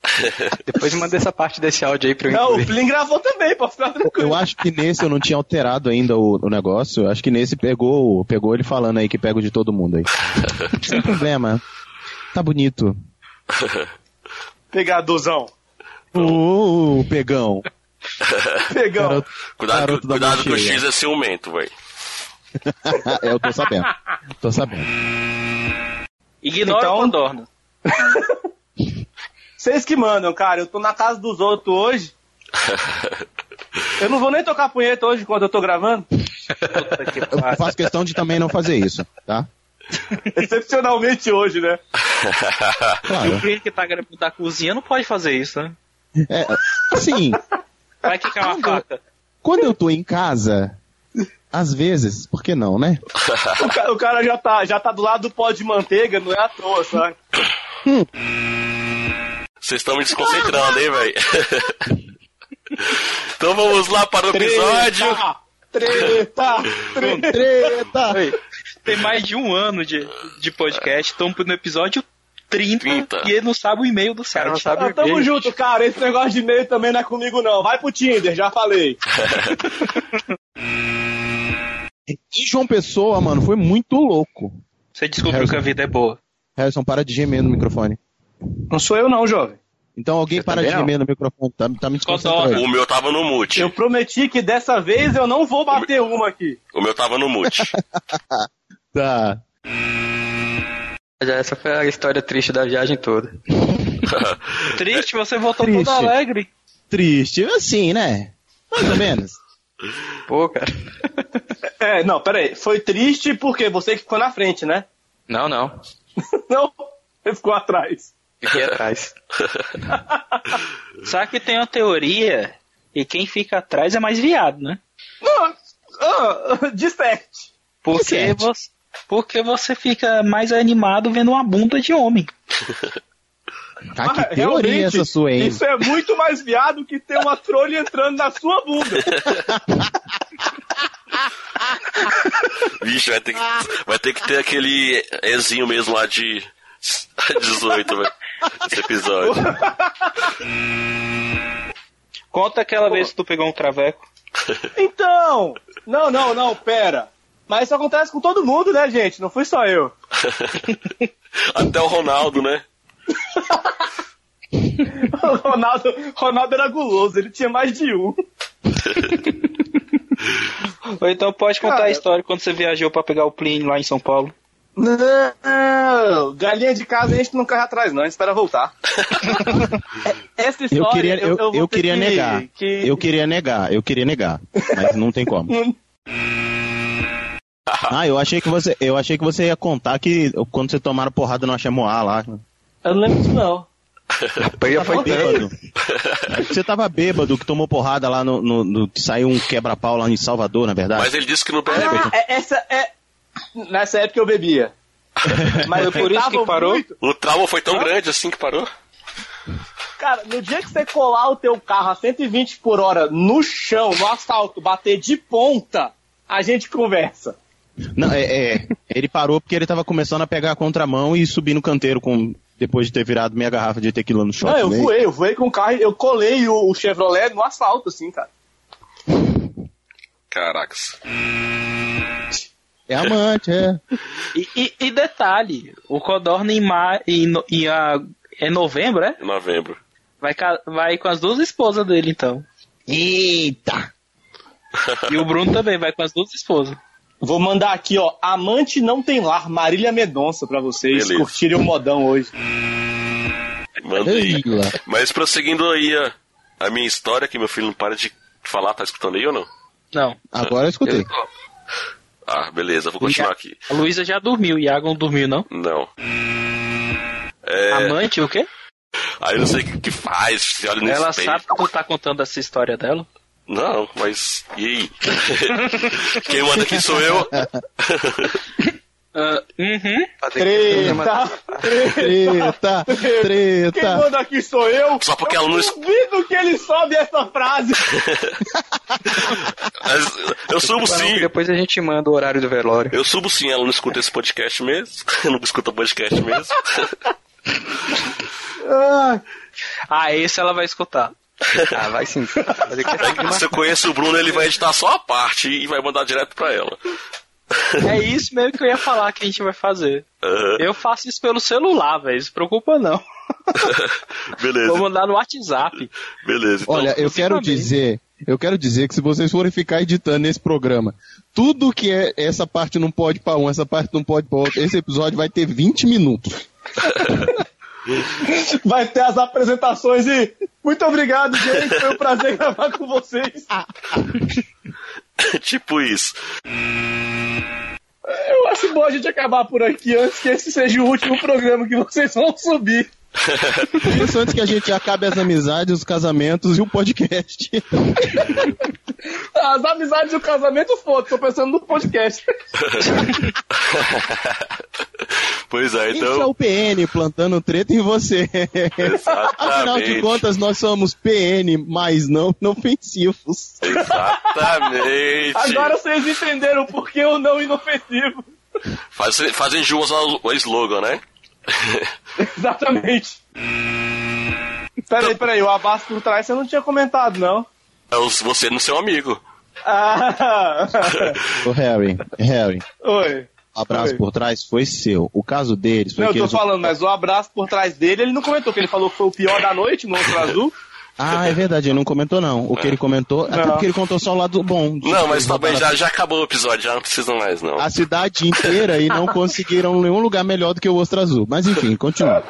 Depois manda essa parte desse áudio aí pra eu não, o incluir. Plin gravou também, pode ficar tranquilo. Eu acho que nesse eu não tinha alterado ainda o, o negócio. Eu acho que nesse pegou, pegou ele falando aí que pega o de todo mundo aí. Sem problema. Tá bonito. Pegadorzão. Uh, pegão. Pegão. Garoto, Cuidado, garoto da cuidado que o. X é ciumento, velho. eu tô sabendo. Tô sabendo. Ignora Então- o Condorno. Vocês que mandam, cara. Eu tô na casa dos outros hoje. Eu não vou nem tocar punheta hoje enquanto eu tô gravando. Eu faço questão de também não fazer isso, tá? Excepcionalmente hoje, né? E o Claro. cliente que tá gravando da cozinha não pode fazer isso, né? É, assim, Vai que é uma faca. quando eu tô em casa, às vezes, por que não, né? O, ca- o cara já tá, já tá do lado do pó de manteiga, não é à toa, sabe? Vocês estão me desconcentrando, hein, velho? então vamos lá para o episódio. Treta! Treta! Treta! Oi, Tem mais de um ano de, de podcast. Estamos no episódio 30, 30. e ele não sabe o e-mail do site. não sabe Ah, tamo junto, cara. Esse negócio de e-mail também não é comigo, não. Vai pro Tinder, já falei. E João Pessoa, mano, foi muito louco. Você descobriu que a vida é boa. Harrison, para de gemer no microfone. Não sou eu, não, jovem. Então alguém Você para de também não? gemer no microfone, tá, tá me desconcentrando. O meu tava no mute. Eu prometi que dessa vez eu não vou bater uma aqui. O meu tava no mute. Tá. Já essa foi a história triste da viagem toda. Triste, você voltou Triste. todo alegre. Triste, assim, né? Mais ou menos. Pô, cara. É, não, peraí. Foi triste porque você que ficou na frente, né? Não, não. Não, você ficou atrás. Fiquei atrás. Sabe que tem uma teoria e quem fica atrás é mais viado, né? Não, ah, disserte. Porque você, porque você fica mais animado vendo uma bunda de homem. Tá, que Mas, teoria essa sua, hein? Isso é muito mais viado que ter uma trolha entrando na sua bunda. Vixe, vai ter, que, vai ter que ter aquele Ezinho mesmo lá de 18, velho. Esse episódio. Conta aquela vez que tu pegou um traveco. Então, não, não, não, pera. Mas isso acontece com todo mundo, né, gente? Não fui só eu. Até o Ronaldo, né? O Ronaldo, Ronaldo era guloso, ele tinha mais de um. Ou então pode contar Cara. a história quando você viajou pra pegar o Plínio lá em São Paulo. Não, galinha de casa a gente não corre atrás, não, a gente espera voltar. Essa história Eu queria, eu, eu, ter queria que- negar. que- Eu queria negar, eu queria negar. Mas não tem como. Ah, eu achei que você, eu achei que você ia contar que quando você tomaram porrada no Achamoá lá. Eu não lembro disso, não. Aí Tava bêbado. Você tava bêbado, que tomou porrada lá no. no, no- que saiu um quebra-pau lá em Salvador, na verdade. Mas ele disse que não bebe. Ah, é- essa é. Nessa época eu bebia. Mas eu Por isso que parou? muito. O trauma foi tão grande assim que parou. Cara, no dia que você colar o teu carro a 120 por hora no chão, no asfalto, bater de ponta, a gente conversa. Não, é, é, ele parou porque ele tava começando a pegar a contramão e subir no canteiro com, depois de ter virado meia garrafa de tequila no shopping. Não, eu né? voei, eu voei com o carro, eu colei o, o Chevrolet no asfalto, assim, cara. Caracas. É amante, é. E, e- e detalhe, o Codorna em, ma, em, em a- é novembro, é? Em novembro. Vai, vai com as duas esposas dele, então. Eita! E o Bruno também vai com as duas esposas. Vou mandar aqui, ó, Amante Não Tem Lar, Marília Mendonça, pra vocês Beleza. curtirem o modão hoje. Manda aí. Ei, lá. Mas prosseguindo aí a, a minha história, que meu filho não para de falar, tá escutando aí ou não? Não. Agora eu escutei. Ah, beleza, vou continuar aqui. A Luísa já dormiu, o Iago não dormiu, não? Não. É, Amante, o quê? aí eu não sei o que, que faz, se olha no Ela espelho. sabe que tu tá contando essa história dela? Não, mas. E aí? Quem manda aqui sou eu. Uh, uhum. Treta, Treta, Quem treta. manda aqui sou eu. Só porque ela não Duvido que ele sobe essa frase. Mas eu subo sim. Depois a gente manda o horário do velório. Eu subo sim, ela não escuta esse podcast mesmo. não escuta podcast mesmo. Ah, esse ela vai escutar. Ah, vai sim. É que Se eu conheço o Bruno, ele vai editar só a parte e vai mandar direto pra ela. É isso mesmo que eu ia falar que a gente vai fazer. Aham. Eu faço isso pelo celular, velho. Não se preocupa não. Beleza, Vou mandar no WhatsApp. beleza. Então, Olha, eu quero dizer, eu quero dizer que se vocês forem ficar editando esse programa, tudo que é essa parte não pode pra um, essa parte não pode pra outro, esse episódio vai ter 20 minutos. Vai ter as apresentações e muito obrigado, gente. Foi um prazer gravar com vocês. tipo isso. Eu acho bom a gente acabar por aqui antes que esse seja o último programa que vocês vão subir. Isso antes que a gente acabe as amizades, os casamentos e o podcast. As amizades e o casamento, foda, tô pensando no podcast. Pois é, Isso é então. o PN plantando treta em você. Afinal de Exatamente. contas, nós somos PN, mas não inofensivos. Exatamente. Agora vocês entenderam por que o não inofensivo. Faz, fazem jus ao, ao slogan, né? Exatamente. Peraí, peraí, o abaixo por trás você não tinha comentado, não. É os- você no seu amigo. Ah, Ô Harry, Harry, oi. o abraço Oi. por trás foi seu. O caso deles foi Não, eu que tô eles... falando, mas o abraço por trás dele, ele não comentou, que ele falou que foi o pior da noite, Monstro Azul. Ah, é verdade, ele não comentou não. O que ele comentou, até Não. porque ele contou só o lado bom. Não, mas também Botaram já, já acabou o episódio, já não precisa mais, não. A cidade inteira e não conseguiram nenhum lugar melhor do que o Ostra Azul. Mas enfim, continua.